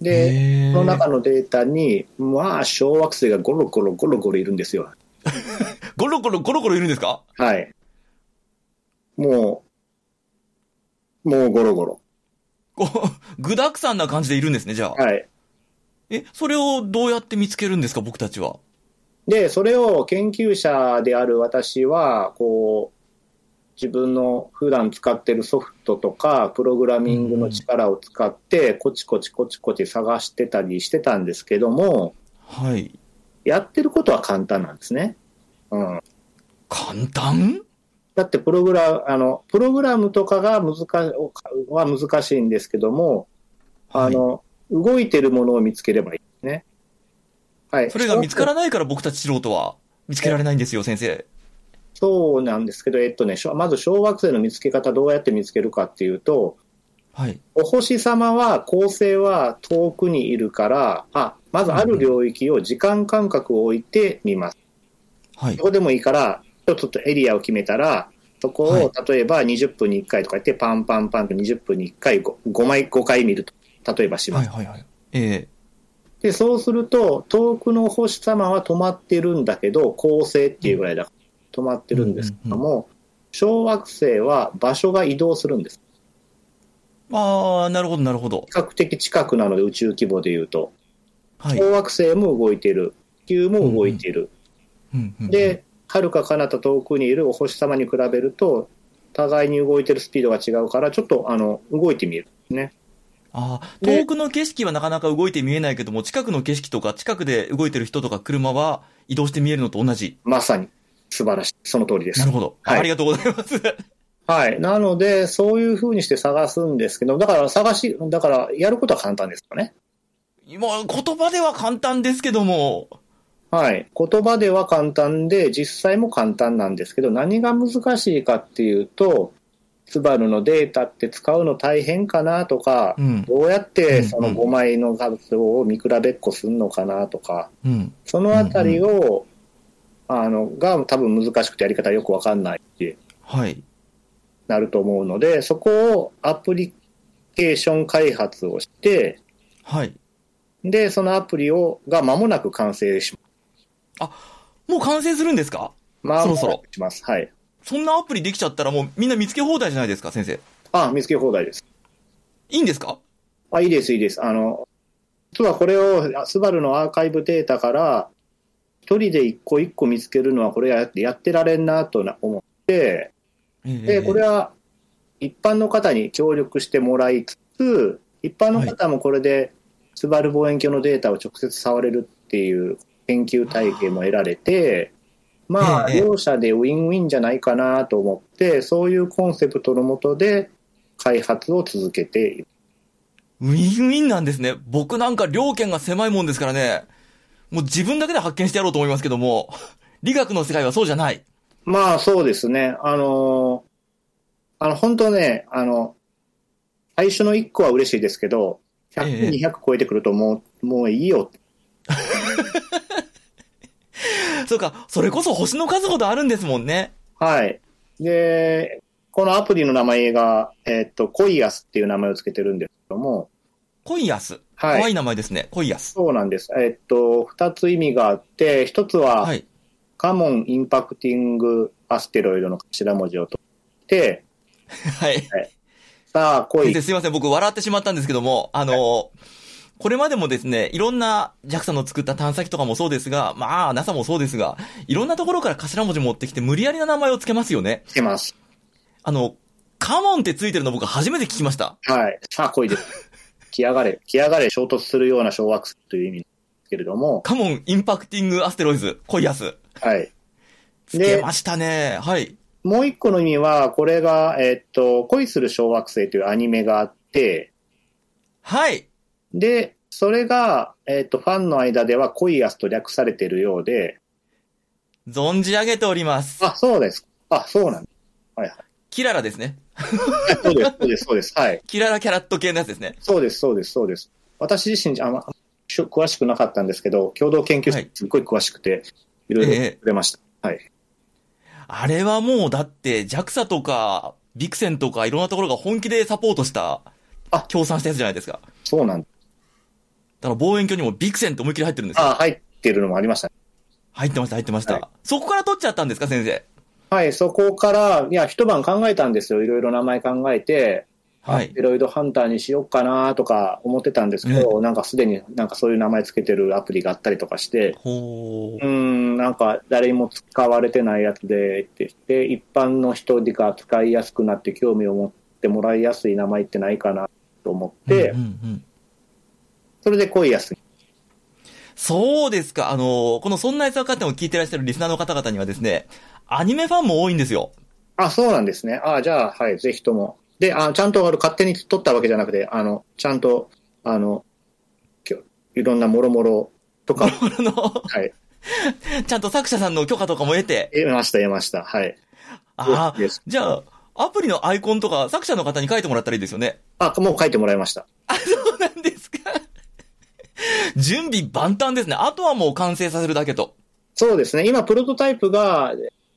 うん。で、その中のデータに、まあ、小惑星がゴロゴロゴロゴロいるんですよ。ゴロゴロゴロゴロいるんですか？はい。もう、もうゴロゴロ。こう、具沢山な感じでいるんですね、じゃあ。はい。え、それをどうやって見つけるんですか、僕たちは？で、それを研究者である私は、こう、自分の普段使ってるソフトとか、プログラミングの力を使って、コチコチコチコチ探してたりしてたんですけども、はい。やってることは簡単なんですね。うん。簡単？だってプログラ、あの、プログラムとかが難し、は難しいんですけども、あの、動いてるものを見つければいいですね。はい。それが見つからないから僕たち素人は見つけられないんですよ、先生。そうなんですけど、えっとね、まず小惑星の見つけ方どうやって見つけるかっていうと、はい。お星様は、恒星は遠くにいるから、あ、まずある領域を時間間隔を置いてみます。はいど。こでもいいから、ちょっとエリアを決めたら、そこを、はい例えば20分に1回とか言って、パンパンパンと20分に1回 5, 5枚、5回見ると、例えばします。はいはいはい。えで、そうすると、遠くのお星様は止まってるんだけど、恒星っていうぐらいだから止まってるんですけども、小惑星は場所が移動するんです。えああ、なるほどなるほど。比較的近くなので、宇宙規模で言うと。はい。小惑星も動いてる。地球も動いてる。うんうんうん、で、遥か彼方遠くにいるお星様に比べると、互いに動いてるスピードが違うから、ちょっとあの動いてみるね。ああ、で遠くの景色はなかなか動いて見えないけども、近くの景色とか、近くで動いてる人とか車は移動して見えるのと同じ。まさに素晴らしい。その通りです。なるほど。はいありがとうございます。はい。なので、そういう風にして探すんですけど、だから探し、だからやることは簡単ですよね。今、言葉では簡単ですけども、はい。言葉では簡単で、実際も簡単なんですけど、何が難しいかっていうと、スバルのデータって使うの大変かなとか、うん。どうやってそのうん5枚の画像を見比べっこするのかなとか、うん。そのあたりを、あの、が多分難しくてやり方よくわかんないってはい。なると思うので、そこをアプリケーション開発をして、はい。で、そのアプリを、が間もなく完成しもう完成するんですか？ます。そろそろします。はい。そんなアプリできちゃったらもうみんな見つけ放題じゃないですか、先生。あ、見つけ放題です。いいんですか？あ、いいです、いいです。あの、実はこれを、あスバルのアーカイブデータから、一人で一個一個見つけるのは、これやってやってられんなとな思って、で、これは、は一般の方に協力してもらいつつ、一般の方もこれで、スバル望遠鏡のデータを直接触れるっていう研究体系も得られて、まあ、ええ両者でウィンウィンじゃないかなと思って、そういうコンセプトのもとで開発を続けている。ウィンウィンなんですね。僕なんか両県が狭いもんですからね。もう自分だけで発見してやろうと思いますけども、理学の世界はそうじゃない。まあ、そうですね。あの、あの、本当ね、あの、最初の1個は嬉しいですけど、100、ええ200超えてくるともう、もういいよ そうか、それこそ星の数ほどあるんですもんね。はい。で、このアプリの名前が、えっと、コイアスっていう名前をつけてるんですけども、コイアス。はい。可愛い名前ですね。コイヤス。そうなんです。えっと、二つ意味があって、一つは、はい。カモンインパクティングアステロイドの頭文字を取って、はい。さあ、来い先生。すいません。僕笑ってしまったんですけども、あの、これまでもですね、いろんな JAXA の作った探査機とかもそうですが、まあ NASA もそうですが、いろんなところから頭文字持ってきて無理やりな名前をつけますよね。来てます。あの、カモンってついてるの僕初めて聞きました。はい。さあ、来いです。来やがれ。来やがれ衝突するような小惑星という意味ですけれども、カモンインパクティングアステロイズ、コイヤス。はい。つけましたね。はい。もう一個の意味は、これが、えっと、恋する小惑星というアニメがあって、はい。で、それが、えっと、ファンの間では恋アスと略されているようで、存じ上げております。あ、そうです。あ、そうなんです。はいはい。キララですね。そうです、そうです、そうです。はい。キララキャラット系のやつですね。そうです、そうです、そうです。私自身、あんま、しょ詳しくなかったんですけど、共同研究室はいすごい詳しくて、いろいろええくれました。はい。あれはもうだって JAXA とかビクセンとかいろんなところが本気でサポートした、あ協賛したやつじゃないですか。そうなんです。だから望遠鏡にもビクセンって思いっきり入ってるんですよ。あ、入ってるのもありましたね。入ってました、入ってました。はいそこから取っちゃったんですか、先生？はい、そこから、いや、一晩考えたんですよ。いろいろ名前考えて、はいアステロイドハンターにしようかなとか思ってたんですけど、なんかすでになんかそういう名前つけてるアプリがあったりとかして、ほうーん、なんか誰にも使われてないやつでってして、一般の人が使いやすくなって興味を持ってもらいやすい名前ってないかなと思って、うんうんうんそれで恋やすい。そうですか。あの、このそんなやつ分かっても聞いてらっしゃるリスナーの方々にはですね、アニメファンも多いんですよ。あ、そうなんですね。あ、じゃあ、はい、ぜひとも。で、あちゃんとあの勝手に取ったわけじゃなくて、あの、ちゃんと、あの、いろんなもろもろとか、あの、はい、ちゃんと作者さんの許可とかも得て、得ました、得ました。はい。ああじゃあ、アプリのアイコンとか作者の方に書いてもらったらいいですよね。あ、もう書いてもらいました。あ、そうなんですか。準備万端ですね。あとはもう完成させるだけと。そうですね。今、プロトタイプが、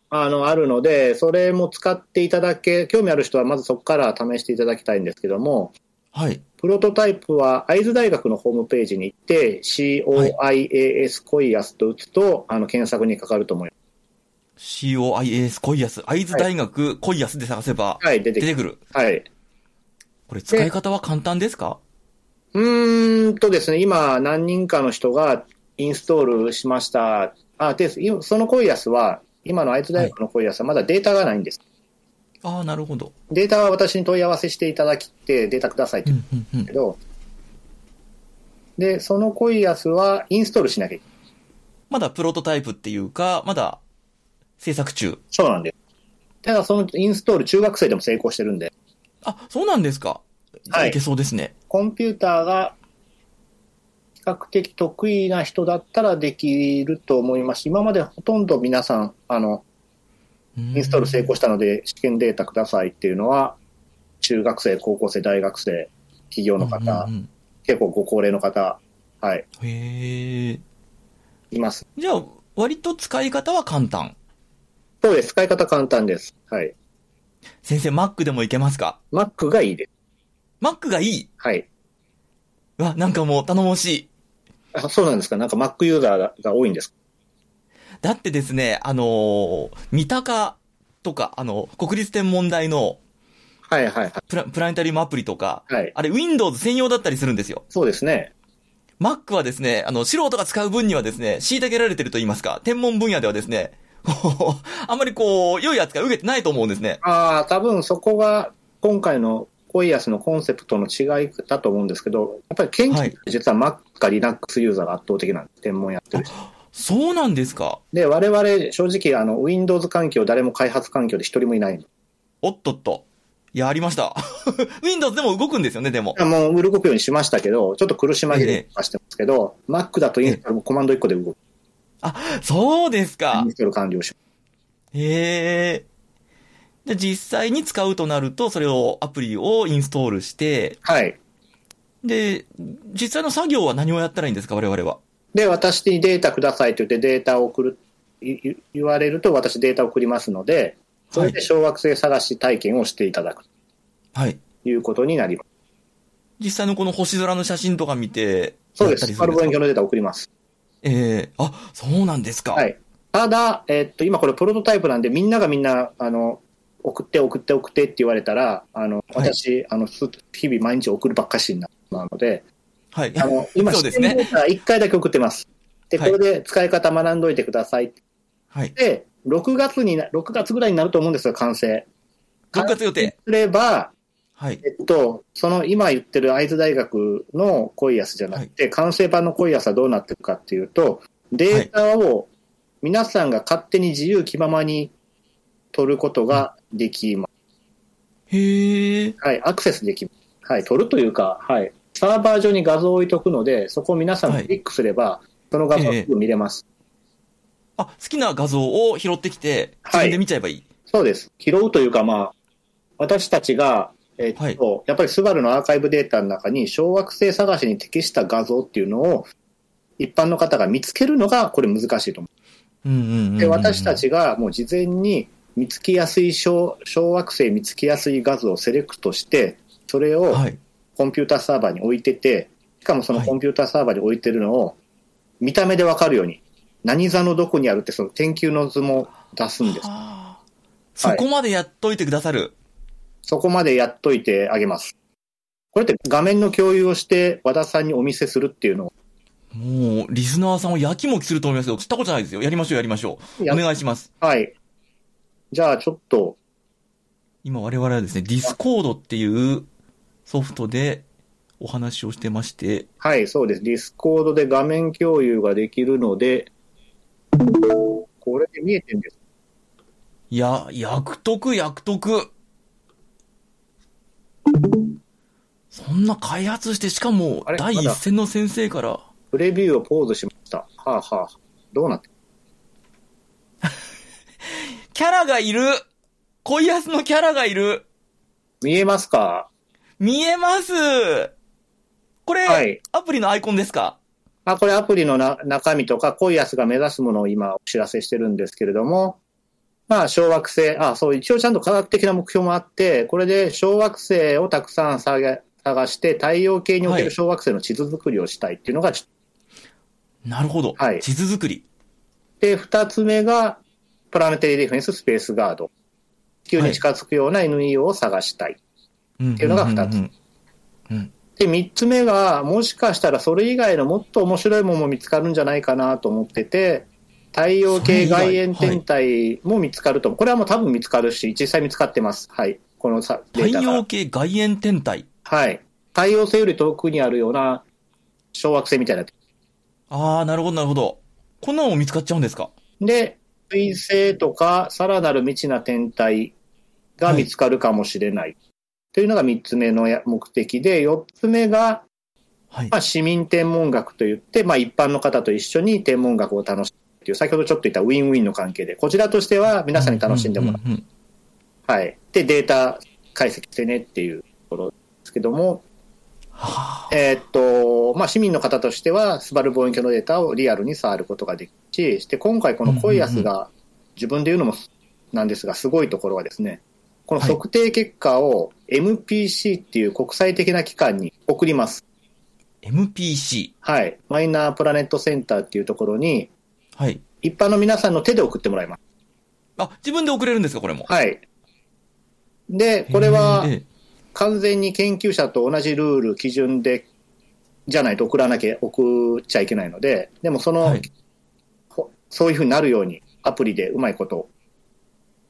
あの、あるので、それも使っていただけ、興味ある人はまずそこから試していただきたいんですけども、はい。プロトタイプは会津大学のホームページに行って、COIAS コイアスと打つと、あの、検索にかかると思いま COIAS コイアス。会津大学コイアスで探せばす。はい、出てくる。はい。これ使い方は簡単ですか？うーんとですね、今、何人かの人がインストールしました。あ、で、今そのコイアスは、今の愛知大学のコイアスはまだデータがないんです。ああ、なるほど。データは私に問い合わせしていただきて、データくださいってう言うんうんうんけど、で、そのコイアスはインストールしなきゃいけない。まだプロトタイプっていうか、まだ制作中。そうなんです。ただそのインストール中学生でも成功してるんで、あ、そうなんですか。はいいけそうですね。コンピューターが比較的得意な人だったらできると思いますし。今までほとんど皆さん、あの、イインストール成功したので試験データくださいっていうのは、中学生、高校生、大学生、企業の方、うんうん結構ご高齢の方、はい、うんへえ。います。じゃあ、割と使い方は簡単。そうです。使い方簡単です。はい。先生、Mac でもいけますか？Mac がいいです。?Mac がいい。はい。うわ、なんかもう頼もしい。あそうなんですか？なんか Mac ユーザーがが多いんですか？だってですね、あのー三鷹とか、あの、国立天文台のはいはいはい。プラプラネタリウムアプリとか、はい。あれ Windows 専用だったりするんですよ。そうですね。Mac はですね、あの、素人が使う分にはですね、虐げられてると言いますか、天文分野ではですね、あんまりこう、良い扱いを受けてないと思うんですね。ああ、多分そこが今回のコイアスのコンセプトの違いだと思うんですけど、やっぱり研究はい実は Mac か Linux ユーザーが圧倒的なんです。天文やってる人。そうなんですか？で、我々正直あの Windows 環境誰も開発環境で一人もいない。おっとっと。やりました。Windows でも動くんですよね、でも。もう動くようにしましたけど、ちょっと苦し紛れはしてますけど、Mac だとインストールもコマンド1個で動く。そうですかイン。ストール完了します。へえ。で、実際に使うとなると、それを、アプリをインストールして、はい。で、実際の作業は何をやったらいいんですか、我々は。で、私にデータくださいと言ってデータを送る、言われると私データを送りますので、それで小惑星探し体験をしていただくはい。ということになります。実際のこの星空の写真とか見て、そうです。パルボ遠鏡のデータ送ります。ええあ、そうなんですか。はい。ただ、えっと、今これプロトタイプなんで、みんながみんな、あの、送って送って送ってって言われたら、あの、はい私、あの、す日々毎日送るばっかしになってしまうので、はい。あの、今、そうですね視点データ1回だけ送ってます。で、こはいれで使い方学んどいてください。はい。で、6月にな、6月ぐらいになると思うんですよ、完成。6月予定。すれば、はい。えっと、その今言ってる会津大学の恋安じゃなくて、完成版の恋安はどうなってるかっていうと、データを皆さんが勝手に自由気ままに取ることができます。へえ。はい、アクセスできます。はい、取るというか、はい、サーバー上に画像を置いとくので、そこを皆さんがクリックすれば、その画像をすぐ見れます。あ、好きな画像を拾ってきて、自分で見ちゃえばいい。そうです。拾うというか、まあ、私たちが、えっと、はいやっぱりスバルのアーカイブデータの中に、小惑星探しに適した画像っていうのを、一般の方が見つけるのが、これ難しいと思うんうんうんうんうん。う。で、私たちがもう事前に見つけやすい小小惑星見つけやすい画像をセレクトして、それをはい。コンピューターサーバーに置いてて、しかもそのはいコンピューターサーバーに置いてるのを、見た目でわかるように、何座のどこにあるって、その天球の図も出すんです。はあそこまでやっといてくださる。そこまでやっといてあげます。これって画面の共有をして和田さんにお見せするっていうのをもう、リスナーさんをやきもきすると思いますけど、知ったことないですよ。やりましょう、やりましょう。やお願いします。はい。じゃあちょっと、今我々はですね、 Discordっていうソフトでお話をしてまして、はい、そうです。 Discordで画面共有ができるので、これで見えてるんです。いや、役得、役得。そんな開発して、しかも第一線の先生から、プレビューをポーズしました。はあはあ。どうなってキャラがいる。恋安のキャラがいる。見えますか？見えます。これ、はい。アプリのアイコンですか？あ、これアプリのな中身とか、コイアスが目指すものを今お知らせしてるんですけれども、まあ、小惑星、あ、そう、一応ちゃんと科学的な目標もあって、これで小惑星をたくさん探探して、太陽系におけはい。る小惑星の地図作りをしたいっていうのが、なるほど。はい。地図作り。で、二つ目が、プラネタリーディフェンススペースガード。地球に近づくような NEO を探したい。っていうのが二つで、三つ目が、もしかしたらそれ以外のもっと面白いものも見つかるんじゃないかなと思ってて、太陽系外縁天体も見つかると思う。これはもう多分見つかるし、実際見つかってます。はい。このさデ太ータが陽系外縁天体？はい。太陽星より遠くにあるような小惑星みたいな。ああ、なるほど、なるほど。こんなのも見つかっちゃうんですか？で、水星とかさらなる未知な天体が見つかるかもしれない。というのが三つ目のや目的で、四つ目が、はいま。あ、市民天文学といって、まあ、一般の方と一緒に天文学を楽しむという、先ほどちょっと言ったウィンウィンの関係で、こちらとしては皆さんに楽しんでもらう。はい。で、データ解析してねっていうところですけども、はあえーっと、まあ、市民の方としては、スバル望遠鏡のデータをリアルに触ることができるし、で、今回このコイアスが自分で言うのもなんですが、すごいところはですね、この測定結果を MPC っていう国際的な機関に送ります。MPC。はい。マイナープラネットセンターっていうところに、はい。一般の皆さんの手で送ってもらいます。あ、自分で送れるんですか、これも。はい。で、これは完全に研究者と同じルール、基準で、じゃないと送らなきゃ、送っちゃいけないので、でもその、はいほそういうふうになるように、アプリでうまいこと、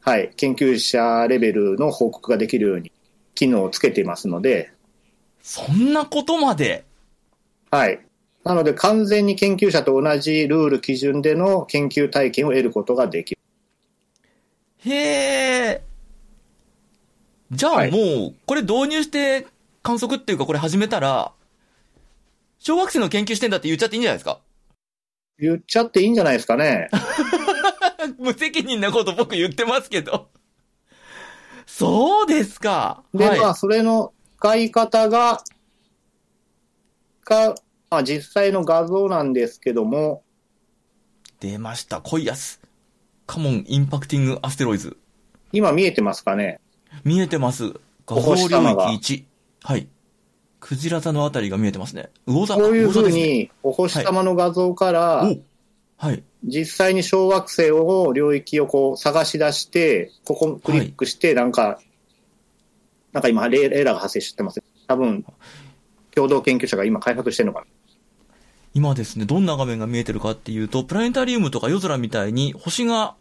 はい、研究者レベルの報告ができるように、機能をつけていますので、そんなことまで？はい。なので、完全に研究者と同じルール、基準での研究体験を得ることができる。へえ。じゃあはいもう、これ導入して観測っていうかこれ始めたら、小学生の研究してんだって言っちゃっていいんじゃないですか？言っちゃっていいんじゃないですかね。無責任なこと僕言ってますけど。そうですか。で、はい。まあ、それの使い方が、が、まあ、実際の画像なんですけども、出ました。コイアス。カモンインパクティングアステロイズ。今見えてますかね？見えてます。画像領域1。はい。クジラ座のあたりが見えてますね。魚座。こういうふうに、お星様の画像から、おはい。実際に小惑星を、領域をこう探し出して、ここクリックして、なんか、なんか今、レーエラーが発生してます。多分、共同研究者が今開発してるのかな。今ですね、どんな画面が見えてるかっていうと、プラネタリウムとか夜空みたいに星が、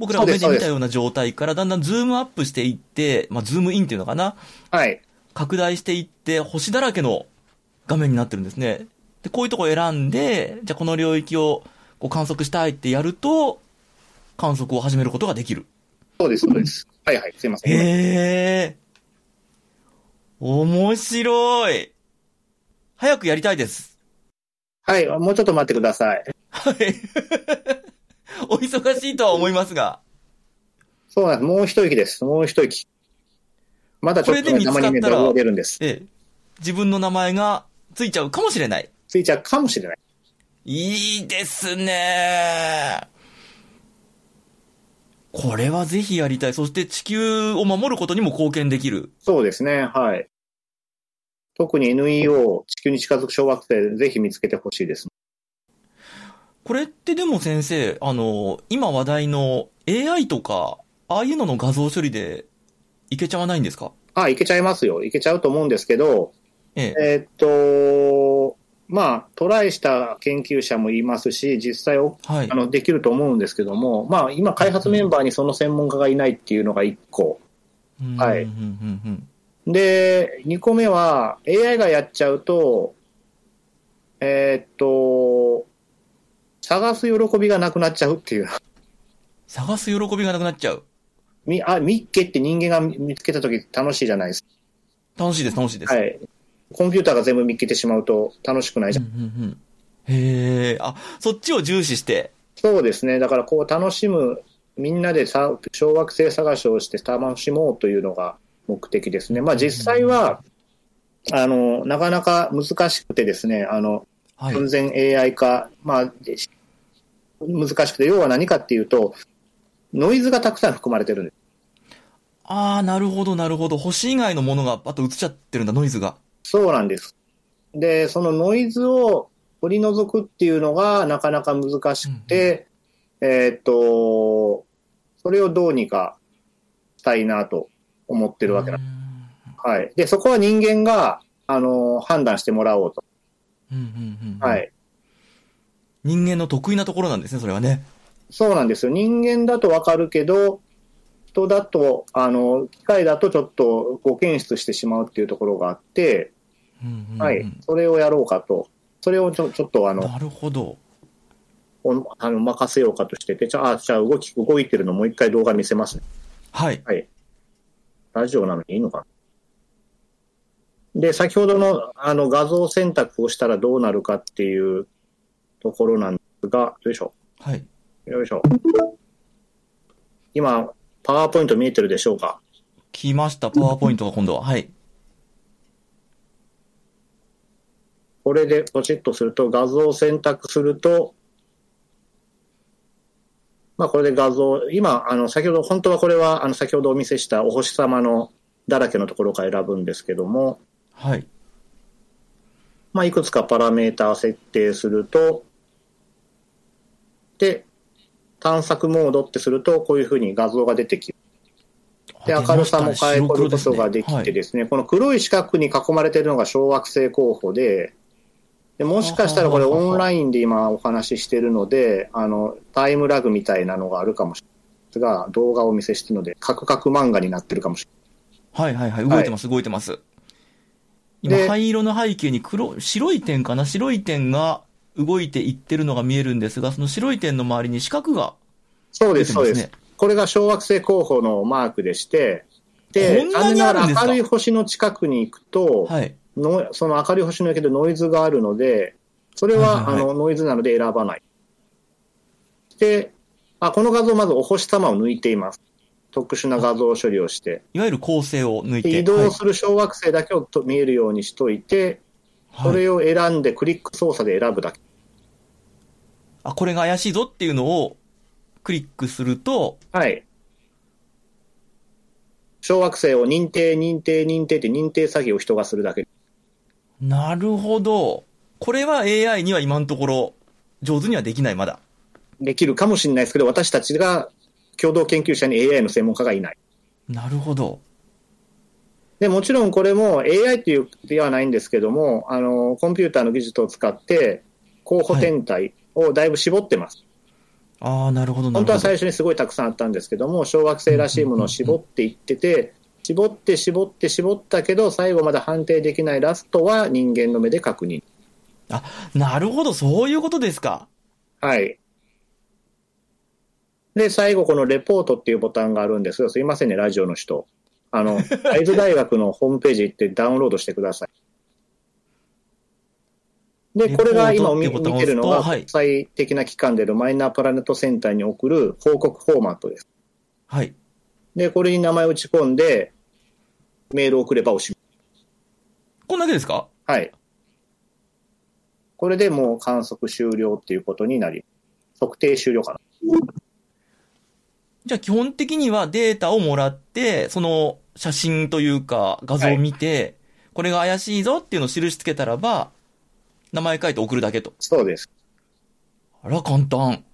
僕らが目で見たような状態からだんだんズームアップしていって、まあ、ズームインっていうのかな？はい。拡大していって、星だらけの画面になってるんですね。で、こういうとこを選んで、じゃあこの領域をこう観測したいってやると、観測を始めることができる。そうです、そうです。はいはい、すいません。へえ。面白い。早くやりたいです。はい、もうちょっと待ってください。はい。お忙しいとは思いますが。そうなんです。もう一息です。もう一息。まだちょっと、ね、これで見つかたまにね、ったら動画出るんです。ええ。自分の名前がついちゃうかもしれない。ついちゃうかもしれない。いいですね。これはぜひやりたい。そして地球を守ることにも貢献できる。そうですね、はい。特に NEO、地球に近づく小惑星、ぜひ見つけてほしいです。これってでも先生、あの、今話題の AI とか、ああいうのの画像処理でいけちゃわないんですか？あ、いけちゃいますよ。いけちゃうと思うんですけど、ええ。えーっと、まあ、トライした研究者もいますし、実際おはいあ。のできると思うんですけども、まあ、今、開発メンバーにその専門家がいないっていうのが1個。はいうんうんうんで、2個目は、AI がやっちゃうと、えーっと、探す喜びがなくなっちゃうっていう。探す喜びがなくなっちゃう。みあ、ミッケって人間が見つけたとき楽しいじゃないです楽しいです、楽しいです。か。はい。コンピューターが全部見つけてしまうと楽しくないじゃん。うんうんうんへえ、あ、そっちを重視して。そうですね。だからこう楽しむ、みんなでさ小惑星探しをして楽しもうというのが目的ですね。まあ実際は、あの、なかなか難しくてですね、あの、はい。完全 AI 化、まあ、で難しくて、要は何かっていうと、ノイズがたくさん含まれてるんです。ああ、なるほど、なるほど。星以外のものがパッと映っちゃってるんだ、ノイズが。そうなんです。で、そのノイズを取り除くっていうのがなかなか難しくて、えーっと、それをどうにかしたいなと思ってるわけなんです。はい。で、そこは人間が、あの、判断してもらおうと。うんうんうんうんはい。人間の得意なところなんですね、それはね。そうなんですよ。人間だとわかるけど、人だと、あの、機械だとちょっと誤検出してしまうっていうところがあって、うんうんうんはい。それをやろうかと。それをちょちょっとあの、なるほど。おあの任せようかとしてて、じゃあ、じゃあ動き、動いてるのもう一回動画見せますね。はい。はい。ラジオなのにいいのかなで、先ほどのあの画像選択をしたらどうなるかっていうところなんですが、よいしょ。はい。よいしょ。今、パワーポイント見えてるでしょうか？来ました、パワーポイントが今度は。はい。これでポチッとすると、画像を選択すると、まあこれで画像、今、あの、先ほど、本当はこれは、あの、先ほどお見せしたお星様のだらけのところから選ぶんですけども、はい。まあいくつかパラメーター設定すると、で、探索モードってすると、こういうふうに画像が出てきで、明るさも変えることができてですね、この黒い四角に囲まれているのが小惑星候補で、でもしかしたらこれオンラインで今お話ししてるので、あの、タイムラグみたいなのがあるかもしれないですが、動画をお見せしてるので、カクカク漫画になってるかもしれはいはいはい。動いてます、動いてます。今、で灰色の背景に黒、白い点かな？白い点が動いていってるのが見えるんですが、その白い点の周りに四角がない。そうです。そうです。これが小惑星候補のマークでして、でこん、なにあるんですか？明るい星の近くに行くと、はい。のその明るい星のけどノイズがあるので、それは、あのノイズなので選ばない。であ、この画像、まずお星様を抜いています。特殊な画像処理をして。いわゆる構成を抜いて。で移動する小惑星だけをと見えるようにしといて、はいそれを選んでクリック操作で選ぶだけ。あ、これが怪しいぞっていうのをクリックすると、はい。小惑星を認定、認定、認定って認定作業を人がするだけ。なるほど。これは AI には今のところ上手にはできない、まだ。できるかもしれないですけど、私たちが共同研究者に AI の専門家がいない。なるほど。で、もちろんこれも AI っていうではないんですけども、あの、コンピューターの技術を使って、候補天体をだいぶ絞ってます。ああ、なるほど、なるほど。本当は最初にすごいたくさんあったんですけども、小学生らしいものを絞っていってて、絞って絞って絞ったけど、最後まで判定できないラストは人間の目で確認。あ、なるほど、そういうことですか。はい。で、最後このレポートっていうボタンがあるんですけど、すいませんね、ラジオの人。あの、会津大学のホームページ行ってダウンロードしてください。で、これが今見て見てるのが、国際的な機関であるマイナープラネットセンターに送る報告フォーマットです。はい。で、これに名前を打ち込んで、メールを送ればおしこんだけですか？まい。はい。これでもう観測終了っていうことになり、測定終了かな。じゃあ基本的にはデータをもらって、その写真というか画像を見て、これが怪しいぞっていうのを印つけたらば、名前書いて送るだけと。そうです。あら、簡単。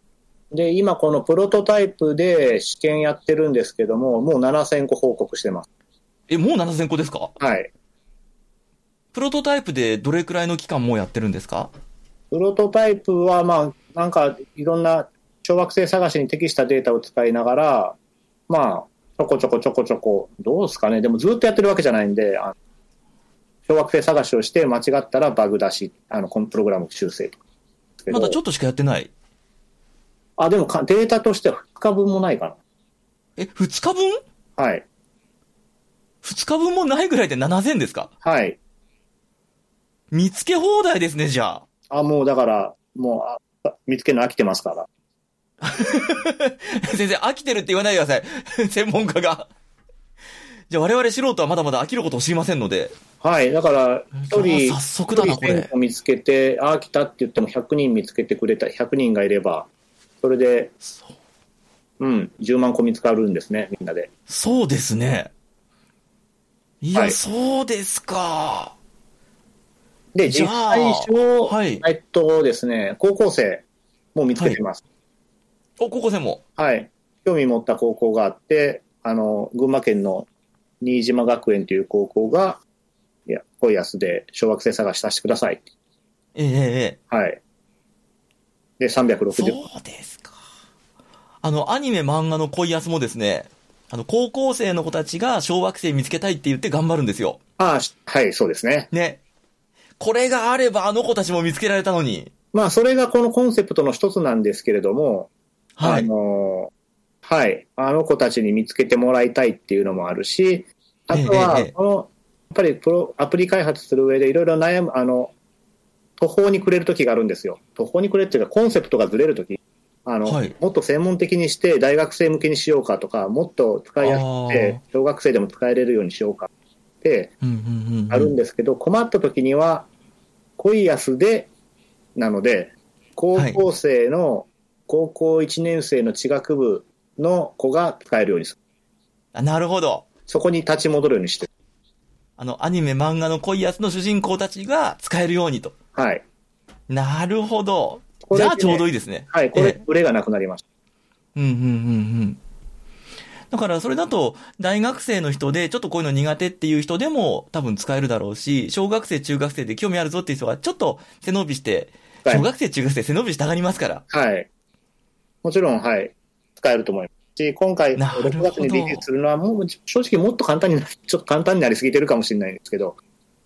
で、今このプロトタイプで試験やってるんですけども、もう7000個報告してます。え、もう7000個ですか？はい。プロトタイプでどれくらいの期間もうやってるんですか？プロトタイプは、まあ、なんかいろんな小惑星探しに適したデータを使いながら、まあ、ちょこちょこちょこちょこ、どうですかね。でもずっとやってるわけじゃないんで、あの小惑星探しをして間違ったらバグ出し、あの、このプログラム修正とか。まだちょっとしかやってない？あ、でもかデータとしては2日分もないかえ、2日分？な。はい。?2 日分もないぐらいで7000ですか？はい。見つけ放題ですね、じゃあ。あ、もうだから、もう、あ見つけるの飽きてますから。先生、飽きてるって言わないでください。専門家が。じゃあ我々素人はまだまだ飽きることを知りませんので。はい。だから、一人、早速だな、こ一人1000れ。個見つけて、ああ、来たって言っても100人見つけてくれた、100人がいれば、それで、そううん、10万個見つかるんですね、みんなで。そうですね。いや、はいそうですか。で、実際小、はいえっとですね、高校生も見つけてます。お、高校生も？はい。興味持った高校があって、あの、群馬県の新島学園という高校が、いや、濃い安で小学生探しさせてください。ええええええ。はい。で、360。そうですか。あの、アニメ漫画の恋安もですね、あの、高校生の子たちが小惑星見つけたいって言って頑張るんですよ。ああ、しはい、そうですね。ね。これがあればあの子たちも見つけられたのに。まあ、それがこのコンセプトの一つなんですけれども、あはい。の、はい、あの子たちに見つけてもらいたいっていうのもあるし、あとはええええ、この、やっぱりプロ、アプリ開発する上でいろいろ悩む、あの、途方に暮れる時があるんですよ。途方に暮れるっていうか、コンセプトがずれる時。あの、はい。もっと専門的にして大学生向けにしようかとか、もっと使いやすくて、小学生でも使えれるようにしようかってあるんですけど、困った時には、恋安で、なので、高校生の、高校1年生の地学部の子が使えるようにする。あなるほど。そこに立ち戻るようにしてる。あの、アニメ漫画の恋安の主人公たちが使えるようにと。はい。なるほど。ねじゃあちょうどいいですね。はい、こえれ、ブレがなくなりました。うんうんうんうん。だからそれだと、大学生の人で、ちょっとこういうの苦手っていう人でも多分使えるだろうし、小学生、中学生で興味あるぞっていう人は、ちょっと背伸びして、はい小学生、中学生背伸びしたがりますから。はい。もちろん、はい。使えると思いますし、今回、なるほど6月にリリースするのは、もう正直もっと簡単にな、ちょっと簡単になりすぎてるかもしれないんですけど、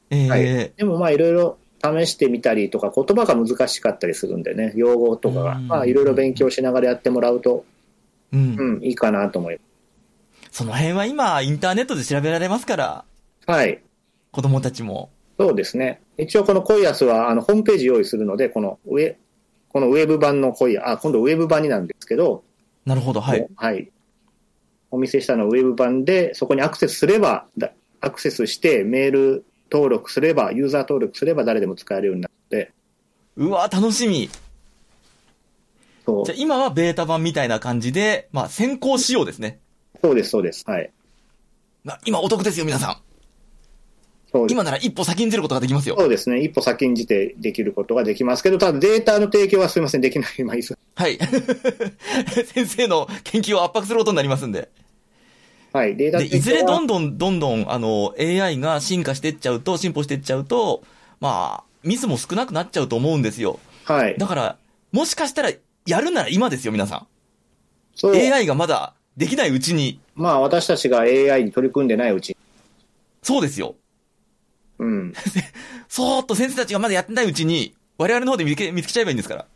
ええはいでもまあいろいろ試してみたりとか、言葉が難しかったりするんでね、用語とかが、うんまあいろいろ勉強しながらやってもらうと、うん。うん、いいかなと思いまその辺は今、インターネットで調べられますから、す。はい。子供たちも。そうですね。一応このコイアスは、あの、ホームページ用意するので、この上、このウェブ版のコイア、あ、今度ウェブ版になるんですけど、なるほど、はい。はい。お見せしたのはウェブ版で、そこにアクセスすれば、だアクセスしてメール登録すれば、ユーザー登録すれば誰でも使えるようになって、うわ、楽しみ。そうじゃあ今はベータ版みたいな感じで、まあ先行仕様ですね。そうです、そうです。はい。まあ今お得ですよ、皆さん。今なら一歩先に出ることができますよ。そうですね。一歩先んじてできることができますけど、ただデータの提供はすいません、できない。まあいいですはい。先生の研究を圧迫することになりますんで。はい。データで、いずれどんどどんどんどん、あの、AI が進化していっちゃうと、進歩していっちゃうと、まあ、ミスも少なくなっちゃうと思うんですよ。はい。だから、もしかしたら、やるなら今ですよ、皆さん。そう。AI がまだできないうちに、まあ私たちが AI に取り組んでないうちに。そうですよ。うん。そーっと先生たちがまだやってないうちに、我々の方で見つけ見つけちゃえばいいんですから。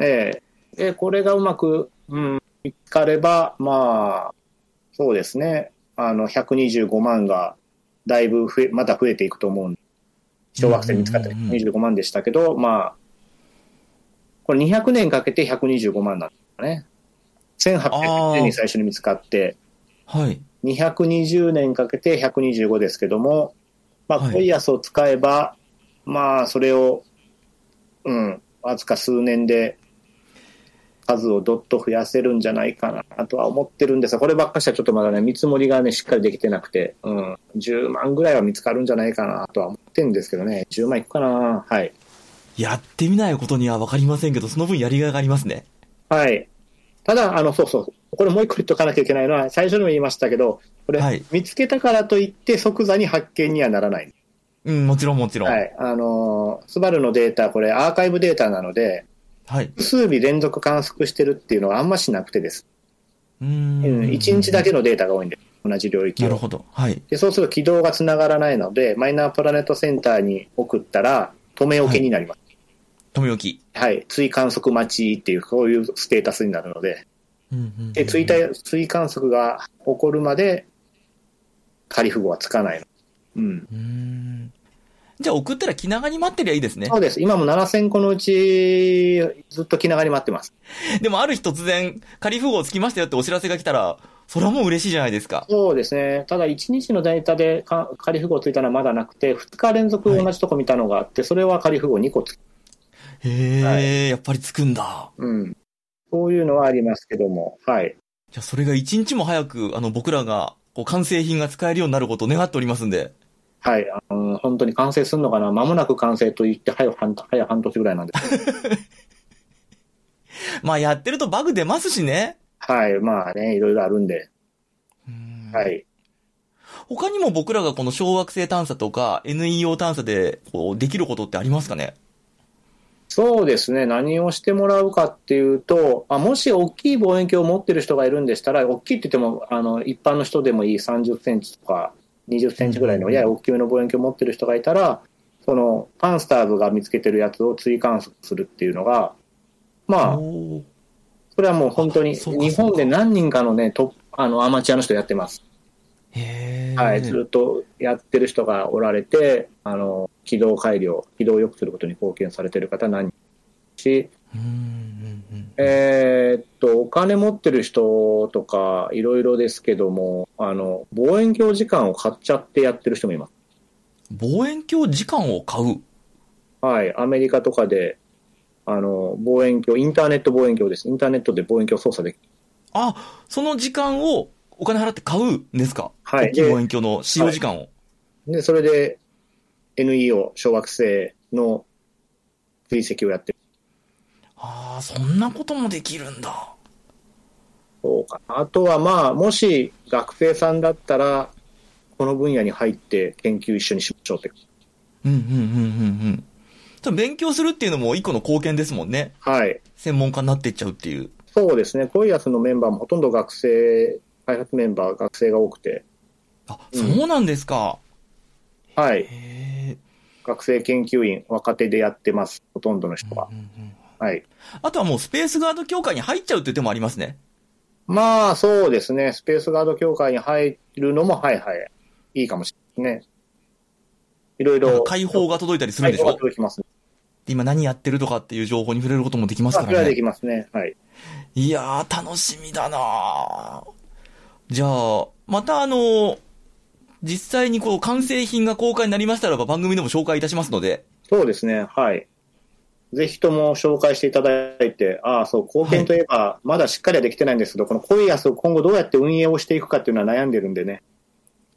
ええで、これがうまく、うん、見つかれば、まあ、そうですね。あの、125万が、だいぶ増え、また増えていくと思うんで。小惑星見つかったうんうんうん25万でしたけど、まあ、これ200年かけて125万なんですかね。1800年に最初に見つかって、はい。220年かけて125ですけども、まあ、はいコイアスを使えば、まあ、それを、うん、わずか数年で数をどっと増やせるんじゃないかなとは思ってるんですが、こればっかしはちょっとまだね、見積もりがね、しっかりできてなくて、うん、10万ぐらいは見つかるんじゃないかなとは思ってるんですけどね、10万いくかな？はい。やってみないことにはわかりませんけど、その分やりがいがありますね。はい。ただ、あの、そうそう。これもう一個言っとかなきゃいけないのは、最初にも言いましたけど、これ、はい見つけたからといって即座に発見にはならない。うん、もちろんもちろん。。はいい。あのースバルのデータ、これアーカイブデータなので、はい。複数日連続観測してるっていうのはあんましなくてです。うんん。1日だけのデータが多いんで、同じ領域を。なるほど。はい。で、そうすると軌道が繋がらないので、マイナープラネットセンターに送ったら、止め置きになります。止め置き。はい。追観測待ちっていう、こういうステータスになるので、で、追体追観測が起こるまで、仮符号はつかないの。うん。うーん。じゃあ送ったら気長に待ってりゃいいですねそ。うです。今も7000個のうち、ずっと気長に待ってます。でもある日突然、仮符号つきましたよってお知らせが来たら、それはもう嬉しいじゃないですか。そうですね。ただ、1日のデータでか仮符号ついたのはまだなくて、2日連続同じとこ見たのがあって、それは仮符号2個つく。へえ、はやっぱりつくんだ。うん。そういうのはありますけども、はい。じゃあそれが一日も早く、あの、僕らが、こう、完成品が使えるようになることを願っておりますんで。はい。あの本当に完成するのかな？間もなく完成と言って、早半早半年ぐらいなんです。まあやってるとバグ出ますしね。はい。まあね、いろいろあるんで。うんはい。他にも僕らがこの小惑星探査とか NEO 探査で、こう、できることってありますかね？そうですね。何をしてもらうかっていうと、あもし大きい望遠鏡を持ってる人がいるんでしたら、大きいって言っても、あの、一般の人でもいい30センチとか20センチぐらいのやや大きめの望遠鏡を持ってる人がいたら、その、パンスターズが見つけてるやつを追観測するっていうのが、まあ、それはもう本当に、日本で何人かのね、トップあの、アマチュアの人やってます。へえ。はい。ずっとやってる人がおられて、あの、軌道改良、軌道を良くすることに貢献されてる方何人し。えーっと、お金持ってる人とか、いろいろですけども、あの、望遠鏡時間を買っちゃってやってる人もいます。望遠鏡時間を買う？はい。アメリカとかで、あの、望遠鏡、インターネット望遠鏡です。インターネットで望遠鏡操作できる。あ、その時間をお金払って買うんですか？はい望遠鏡の使用時間を。で、それで、NEO、小惑星の追跡をやってる。ああ、そんなこともできるんだ。そうかな。あとはまあ、もし学生さんだったら、この分野に入って研究一緒にしましょうって。うんうんうんうんうん。勉強するっていうのも一個の貢献ですもんね。はい。専門家になっていっちゃうっていう。そうですね。コイアスのメンバーもほとんど学生、開発メンバー、学生が多くて、あ、うんそうなんですか。はい。へえ。学生研究員、若手でやってます。ほとんどの人はう。んうんはい。あとはもうスペースガード協会に入っちゃうっていう手もありますね。まあ、そうですね。スペースガード協会に入るのも、はいはい。いいかもしれないですね。いろいろ。解放が届いたりするんでしょ？が届きますね。で今何やってるとかっていう情報に触れることもできますまあ、からね。それはできますね。はい。いやー、楽しみだなーじゃあ、またあの、実際にこう完成品が公開になりましたらば番組でも紹介いたしますので、そうですね。はい。ぜひとも紹介していただいて、ああ、そう、貢献といえば、まだしっかりはできてないんですけど、このコイアスを今後どうやって運営をしていくかっていうのは悩んでるんでね。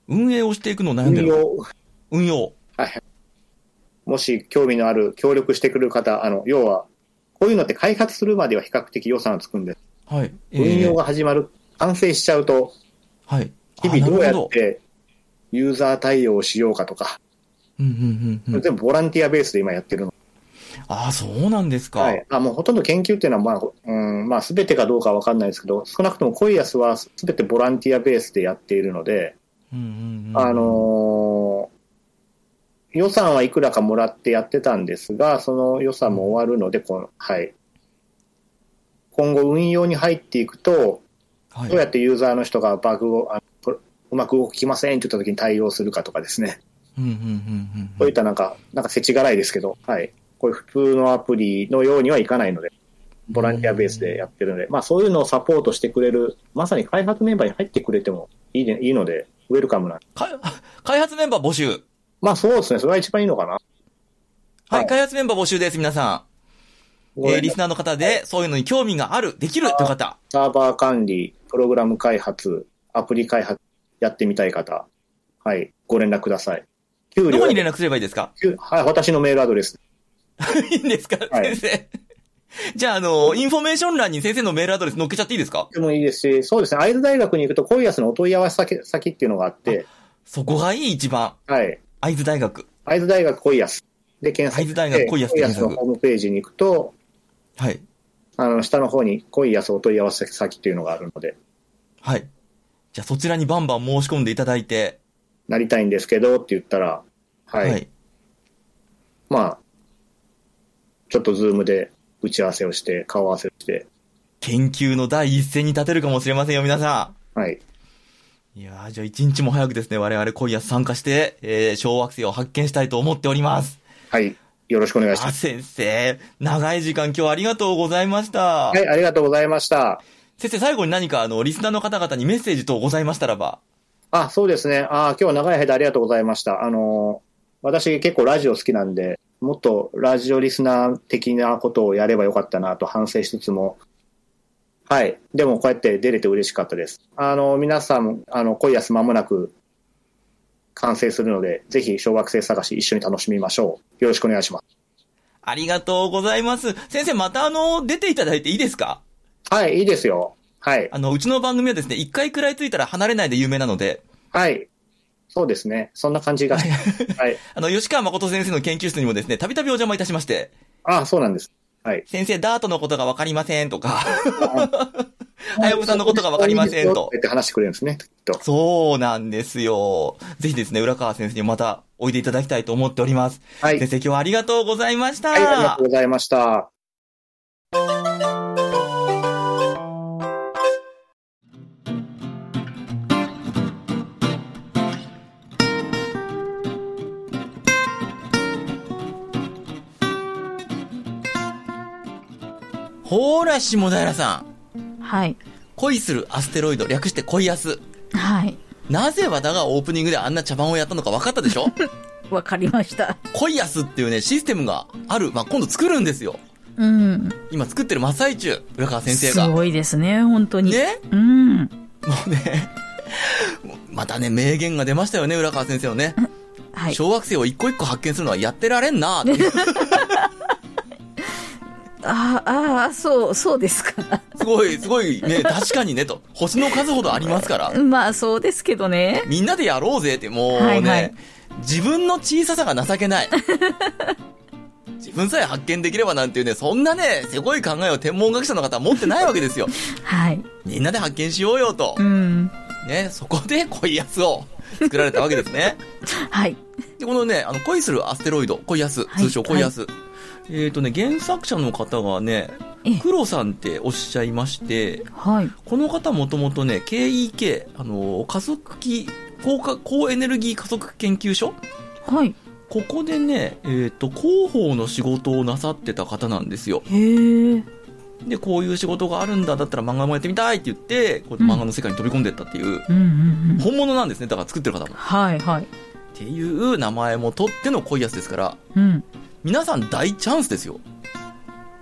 運営をしていくのを悩んでる。運用、運用。はい。もし興味のある、協力してくれる方、あの、要は、こういうのって開発するまでは比較的予算つくんです。はい。運用が。が始まる、完成しちゃうと、はい。日々どうやってユーザー対応をしようかとか、うんうんうんうん。全部ボランティアベースで今やってるの。ああ、そうなんですか。はい。あ、もうほとんど研究っていうのは、まあ、うん、まあ、すべてかどうかはわかんないですけど、少なくともコイアスはすべてボランティアベースでやっているので、うんうんうん。あのー予算はいくらかもらってやってたんですが、その予算も終わるので、この、はい。今後運用に入っていくと、はい、どうやってユーザーの人がバグを、あのうまく動きませんって言った時に対応するかとかですね。うんうんうんうんそういったなんか、なんか世知辛いですけど、はい。こういう普通のアプリのようにはいかないので、ボランティアベースでやってるので、まあそういうのをサポートしてくれる、まさに開発メンバーに入ってくれてもいい,、ね、いいので、ウェルカムな。か開発メンバー募集。まあそうですね、それが一番いいのかな。はい、はい開発メンバー募集です、皆さん。えー、リスナーの方で、そういうのに興味がある、できるという方。サーバー管理、プログラム開発、アプリ開発、やってみたい方、はい、ご連絡ください。給料どこに連絡すればいいですか？給はい、私のメールアドレス。いいんですか、はい先生。じゃあ、あの、インフォメーション欄に先生のメールアドレス載っけちゃっていいですか？でもいいですし、そうですね、会津大学に行くと、 COIAS のお問い合わせ先先っていうのがあって、そこがいい、一番。はい、会津大学。会津大学 COIASで検索して、会津大学 COIASで検索のホームページに行くと、はい。あの、下の方に COIASお問い合わせ先っていうのがあるので、はい。じゃあ、そちらにバンバン申し込んでいただいて、なりたいんですけどって言ったら、はい、はい。まあ、ちょっと Zoomで打ち合わせをして、顔合わせをして、研究の第一線に立てるかもしれませんよ、皆さはい、ん。いやー、じゃあ一日も早くですね、我々コイアス参加して、えー、小惑星を発見したいと思っております。はい、よろしくお願いしあ、ます。先生、長い時間今日はありがとうございました。はい、ありがとうございました。先生、最後に何かあの、リスナーの方々にメッセージ等ございましたらば。あ、そうですね。あ今日は長い間ありがとうございました。あの、私結構ラジオ好きなんで、もっとラジオリスナー的なことをやればよかったなと反省しつつも、はい。でもこうやって出れて嬉しかったです。あの、皆さん、あの、恋安間もなく完成するので、ぜひ小学生探し一緒に楽しみましょう。よろしくお願いします。ありがとうございます。先生、またあの、出ていただいていいですか？はい、いいですよ。はい。あの、うちの番組はですね、一回くらいついたら離れないで有名なので、はい。そうですね。そんな感じが。はい。あの、吉川誠先生の研究室にもですね、たびたびお邪魔いたしまして、あ、そうなんです。はい。先生、ダートのことがわかりませんとか、はやぶさのことがわかりませんと。って話してくれるんですね。そうなんですよ。ぜひですね、浦川先生にまたおいでいただきたいと思っております。はい。先生、今日はありがとうございました。はい、ありがとうございました。ほーら、下平さん。はい。恋するアステロイド、略して恋安。はい。なぜ和田がオープニングであんな茶番をやったのか分かったでしょ？わかりました。恋安っていうね、システムがある。まあ、今度作るんですよ。うん。今作ってる真っ最中。浦川先生が。すごいですね、本当に。ね？うん。もうね、またね、名言が出ましたよね、浦川先生のね。はい。小惑星を一個一個発見するのはやってられんなっていう ああ、そう、そうですか。すごい、すごいね、確かにね、と。星の数ほどありますから。まあ、そうですけどね。みんなでやろうぜって、もうね、はいはい自分の小ささが情けない。自分さえ発見できればなんていうね、そんなね、せこい考えを天文学者の方は持ってないわけですよ。はい。みんなで発見しようよとう。ん。ね、そこで恋安を作られたわけですね。はい。で、このね、あの、恋するアステロイド、恋安、はい通称恋安。えっ、とね、原作者の方がねえ、黒さんっておっしゃいまして、はい。この方もともとね、KEK、あの、加速器、高化、高エネルギー加速研究所？はい。ここでね、えっ、と、広報の仕事をなさってた方なんですよ。へえ。で、こういう仕事があるんだ、だったら漫画もやってみたいって言って、こう漫画の世界に飛び込んでったっていう。本物なんですね。だから作ってる方も。っはいはい。ていう名前も取っての濃いやつですから、うん。皆さん大チャンスですよ。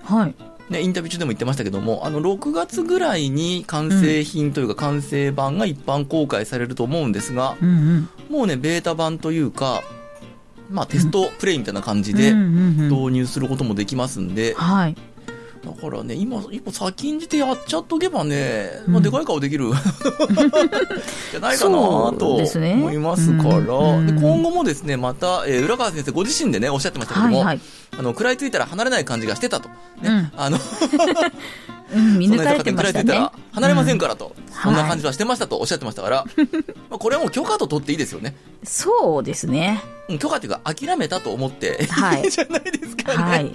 はい。ね、インタビュー中でも言ってましたけども、あの、6月ぐらいに完成品というか完成版が一般公開されると思うんですが、うんうん。もうね、ベータ版というか、まあ、テストプレイみたいな感じでうんうんうん導入することもできますんで、はい。だからね、今、一歩先んじてやっちゃっとけばね、まあ、うんでかい顔できる、じゃないかなと思いますから、うん。で今後もですね、また、えー浦川先生ご自身でね、おっしゃってましたけども、はいはい。あの、食らいついたら離れない感じがしてたと。ね、うん。あの、うん、見抜かれてましたね。離れませんからと、んそんな感じはしてましたとおっしゃってましたから、まあこれはもう許可と取っていいですよね。そうですね。うん許可っていうか、諦めたと思って、はいいい じゃないですかね。はい。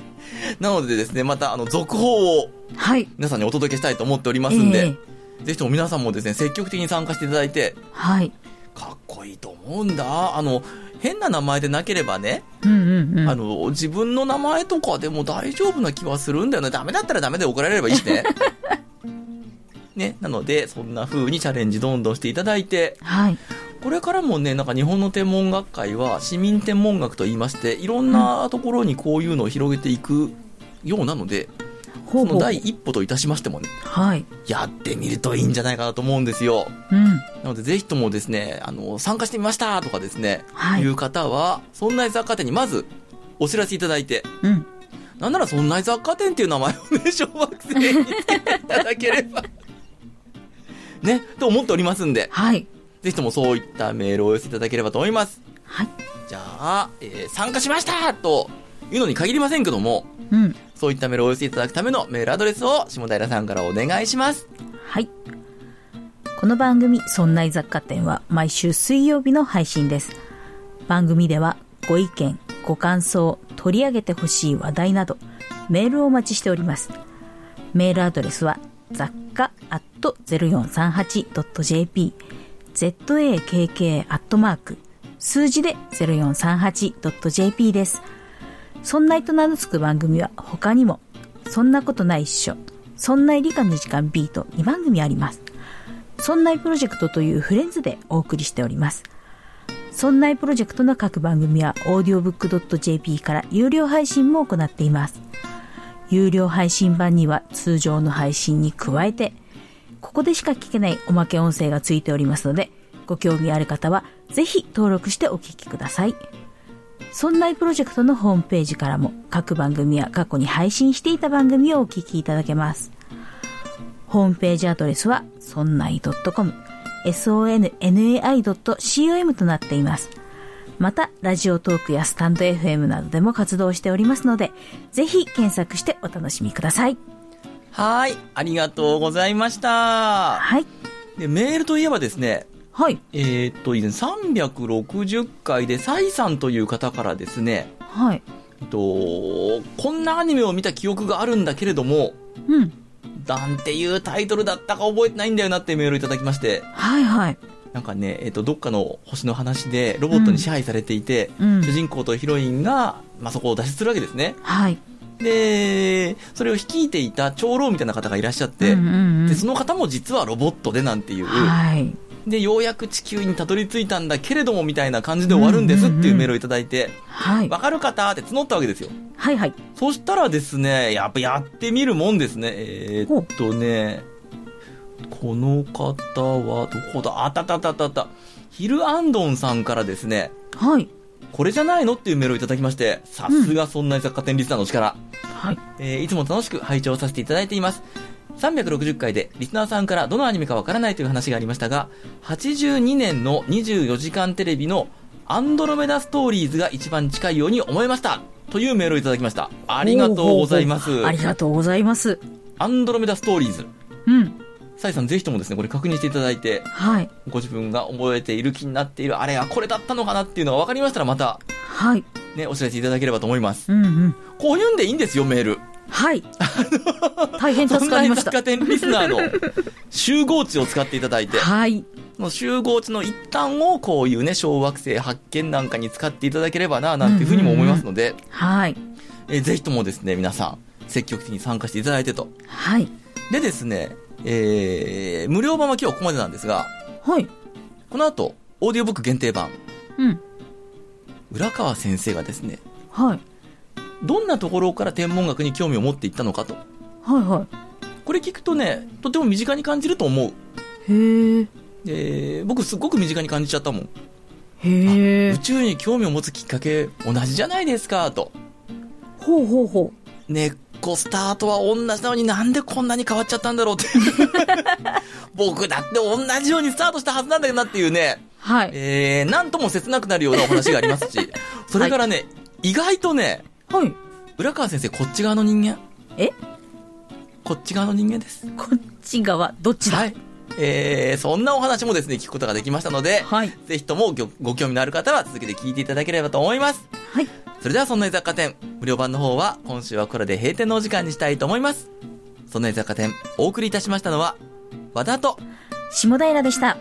なのでですね、また、あの、続報をはい。皆さんにお届けしたいと思っておりますんで、ええぜひとも皆さんもですね、積極的に参加していただいて、はい。かっこいいと思うんだ。あの、変な名前でなければね、うんうんうん。あの、自分の名前とかでも大丈夫な気はするんだよね。ダメだったらダメで怒られればいいしね。ね、なので、そんな風にチャレンジどんどんしていただいて、はい。これからもね、なんか日本の天文学会は市民天文学と言いまして、いろんなところにこういうのを広げていくようなので、うほう。第一歩といたしましてもね、はい。やってみるといいんじゃないかなと思うんですよ。うん。なので、ぜひともですね、あの、参加してみましたとかですね、はいい、う方は、そんな雑貨店にまずお知らせいただいて、うん。なんならそんな雑貨店っていう名前をね、小学生につけていただければ、ね、と思っておりますんで、はい。ぜひともそういったメールをお寄せいただければと思います。はい。じゃあ、えー参加しましたというのに限りませんけども、うん。そういったメールをお寄せいただくためのメールアドレスを下平さんからお願いします。はい。この番組、そんな雑貨店は毎週水曜日の配信です。番組ではご意見、ご感想、取り上げてほしい話題など、メールをお待ちしております。メールアドレスは雑貨 0438.jp zakk アットマーク数字で 0438.jp です。そんないと名の付く番組は他にも、そんなことないっしょ、そんない理科の時間 B と2番組あります。そんないプロジェクトというフレンズでお送りしております。そんないプロジェクトの各番組は audiobook.jp から有料配信も行っています。有料配信版には通常の配信に加えて、ここでしか聞けないおまけ音声がついておりますので、ご興味ある方はぜひ登録してお聞きください。そんないプロジェクトのホームページからも各番組や過去に配信していた番組をお聞きいただけます。ホームページアドレスは、そんない .com、sonnai.com となっています。また、ラジオトークやスタンド FM などでも活動しておりますので、ぜひ検索してお楽しみください。はい、ありがとうございました。はい。で、メールといえばですね、はい。えーっと、以前360回でサイさんという方からですね、はい。えっと、こんなアニメを見た記憶があるんだけれども、うん。なんていうタイトルだったか覚えてないんだよなってメールをいただきまして、はいはい。なんかね、えっと、どっかの星の話でロボットに支配されていて、うん主人公とヒロインが、まあ、そこを脱出するわけですね。はい。で、それを率いていた長老みたいな方がいらっしゃって、うんうんうんで、その方も実はロボットでなんていう、はい。で、ようやく地球にたどり着いたんだけれどもみたいな感じで終わるんですっていうメールをいただいて、はい。わかる方って募ったわけですよ。はいはい。そしたらですね、やっぱやってみるもんですね。えーっとね、この方は、どこだ？あったたたたた。ヒルアンドンさんからですね、はい。これじゃないの？っていうメールをいただきまして、さすがそんな雑貨店リスナーの力。はい。えーいつも楽しく拝聴させていただいています。360回でリスナーさんからどのアニメかわからないという話がありましたが、82年の24時間テレビのアンドロメダストーリーズが一番近いように思いました。というメールをいただきました。ありがとうございますあ。りがとうございます。アンドロメダストーリーズ。うん。サイさんぜひともですね、これ確認していただいて、はい。ご自分が覚えている気になっているあれはこれだったのかなっていうのが分かりましたらまた、はい。ね、お知らせいただければと思います。うんうん。こういうんでいいんですよ、メール。はい。大変助かりましたなに雑貨。店リスナーの集合値を使っていただいて、はい。その集合値の一端をこういうね、小惑星発見なんかに使っていただければな、なんていうふうにも思いますので、はい。えーぜひともですね、皆さん、積極的に参加していただいてと。はい。でですね、えー、無料版は今日はここまでなんですが、はい。この後、オーディオブック限定版、うん。浦川先生がですね、はい。どんなところから天文学に興味を持っていったのかと。はいはこれ聞くとね、とても身近に感じると思う。い。へえ。で僕すっごく身近に感じちゃったもん。へえ宇。宙に興味を持つきっかけ同じじゃないですか、と。ほうほうほう。根っこスタートは同じなのになんでこんなに変わっちゃったんだろうって。僕だって同じようにスタートしたはずなんだけどなっていうね、はい。えー、なんとも切なくなるようなお話がありますし、それからね、意外とね、はい。浦川先生こっち側の人間？え？こっち側の人間です。こっち側、どっちだ？はい。えー、そんなお話もですね、聞くことができましたので、はい。ぜひともごご興味のある方は続けて聞いていただければと思います。はい。それではそんな雑貨店、無料版の方は今週はこれで閉店のお時間にしたいと思います。そんな雑貨店、お送りいたしましたのは、和田と、下平でした。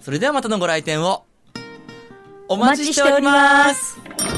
それではまたのご来店を、おお待ちしております。す。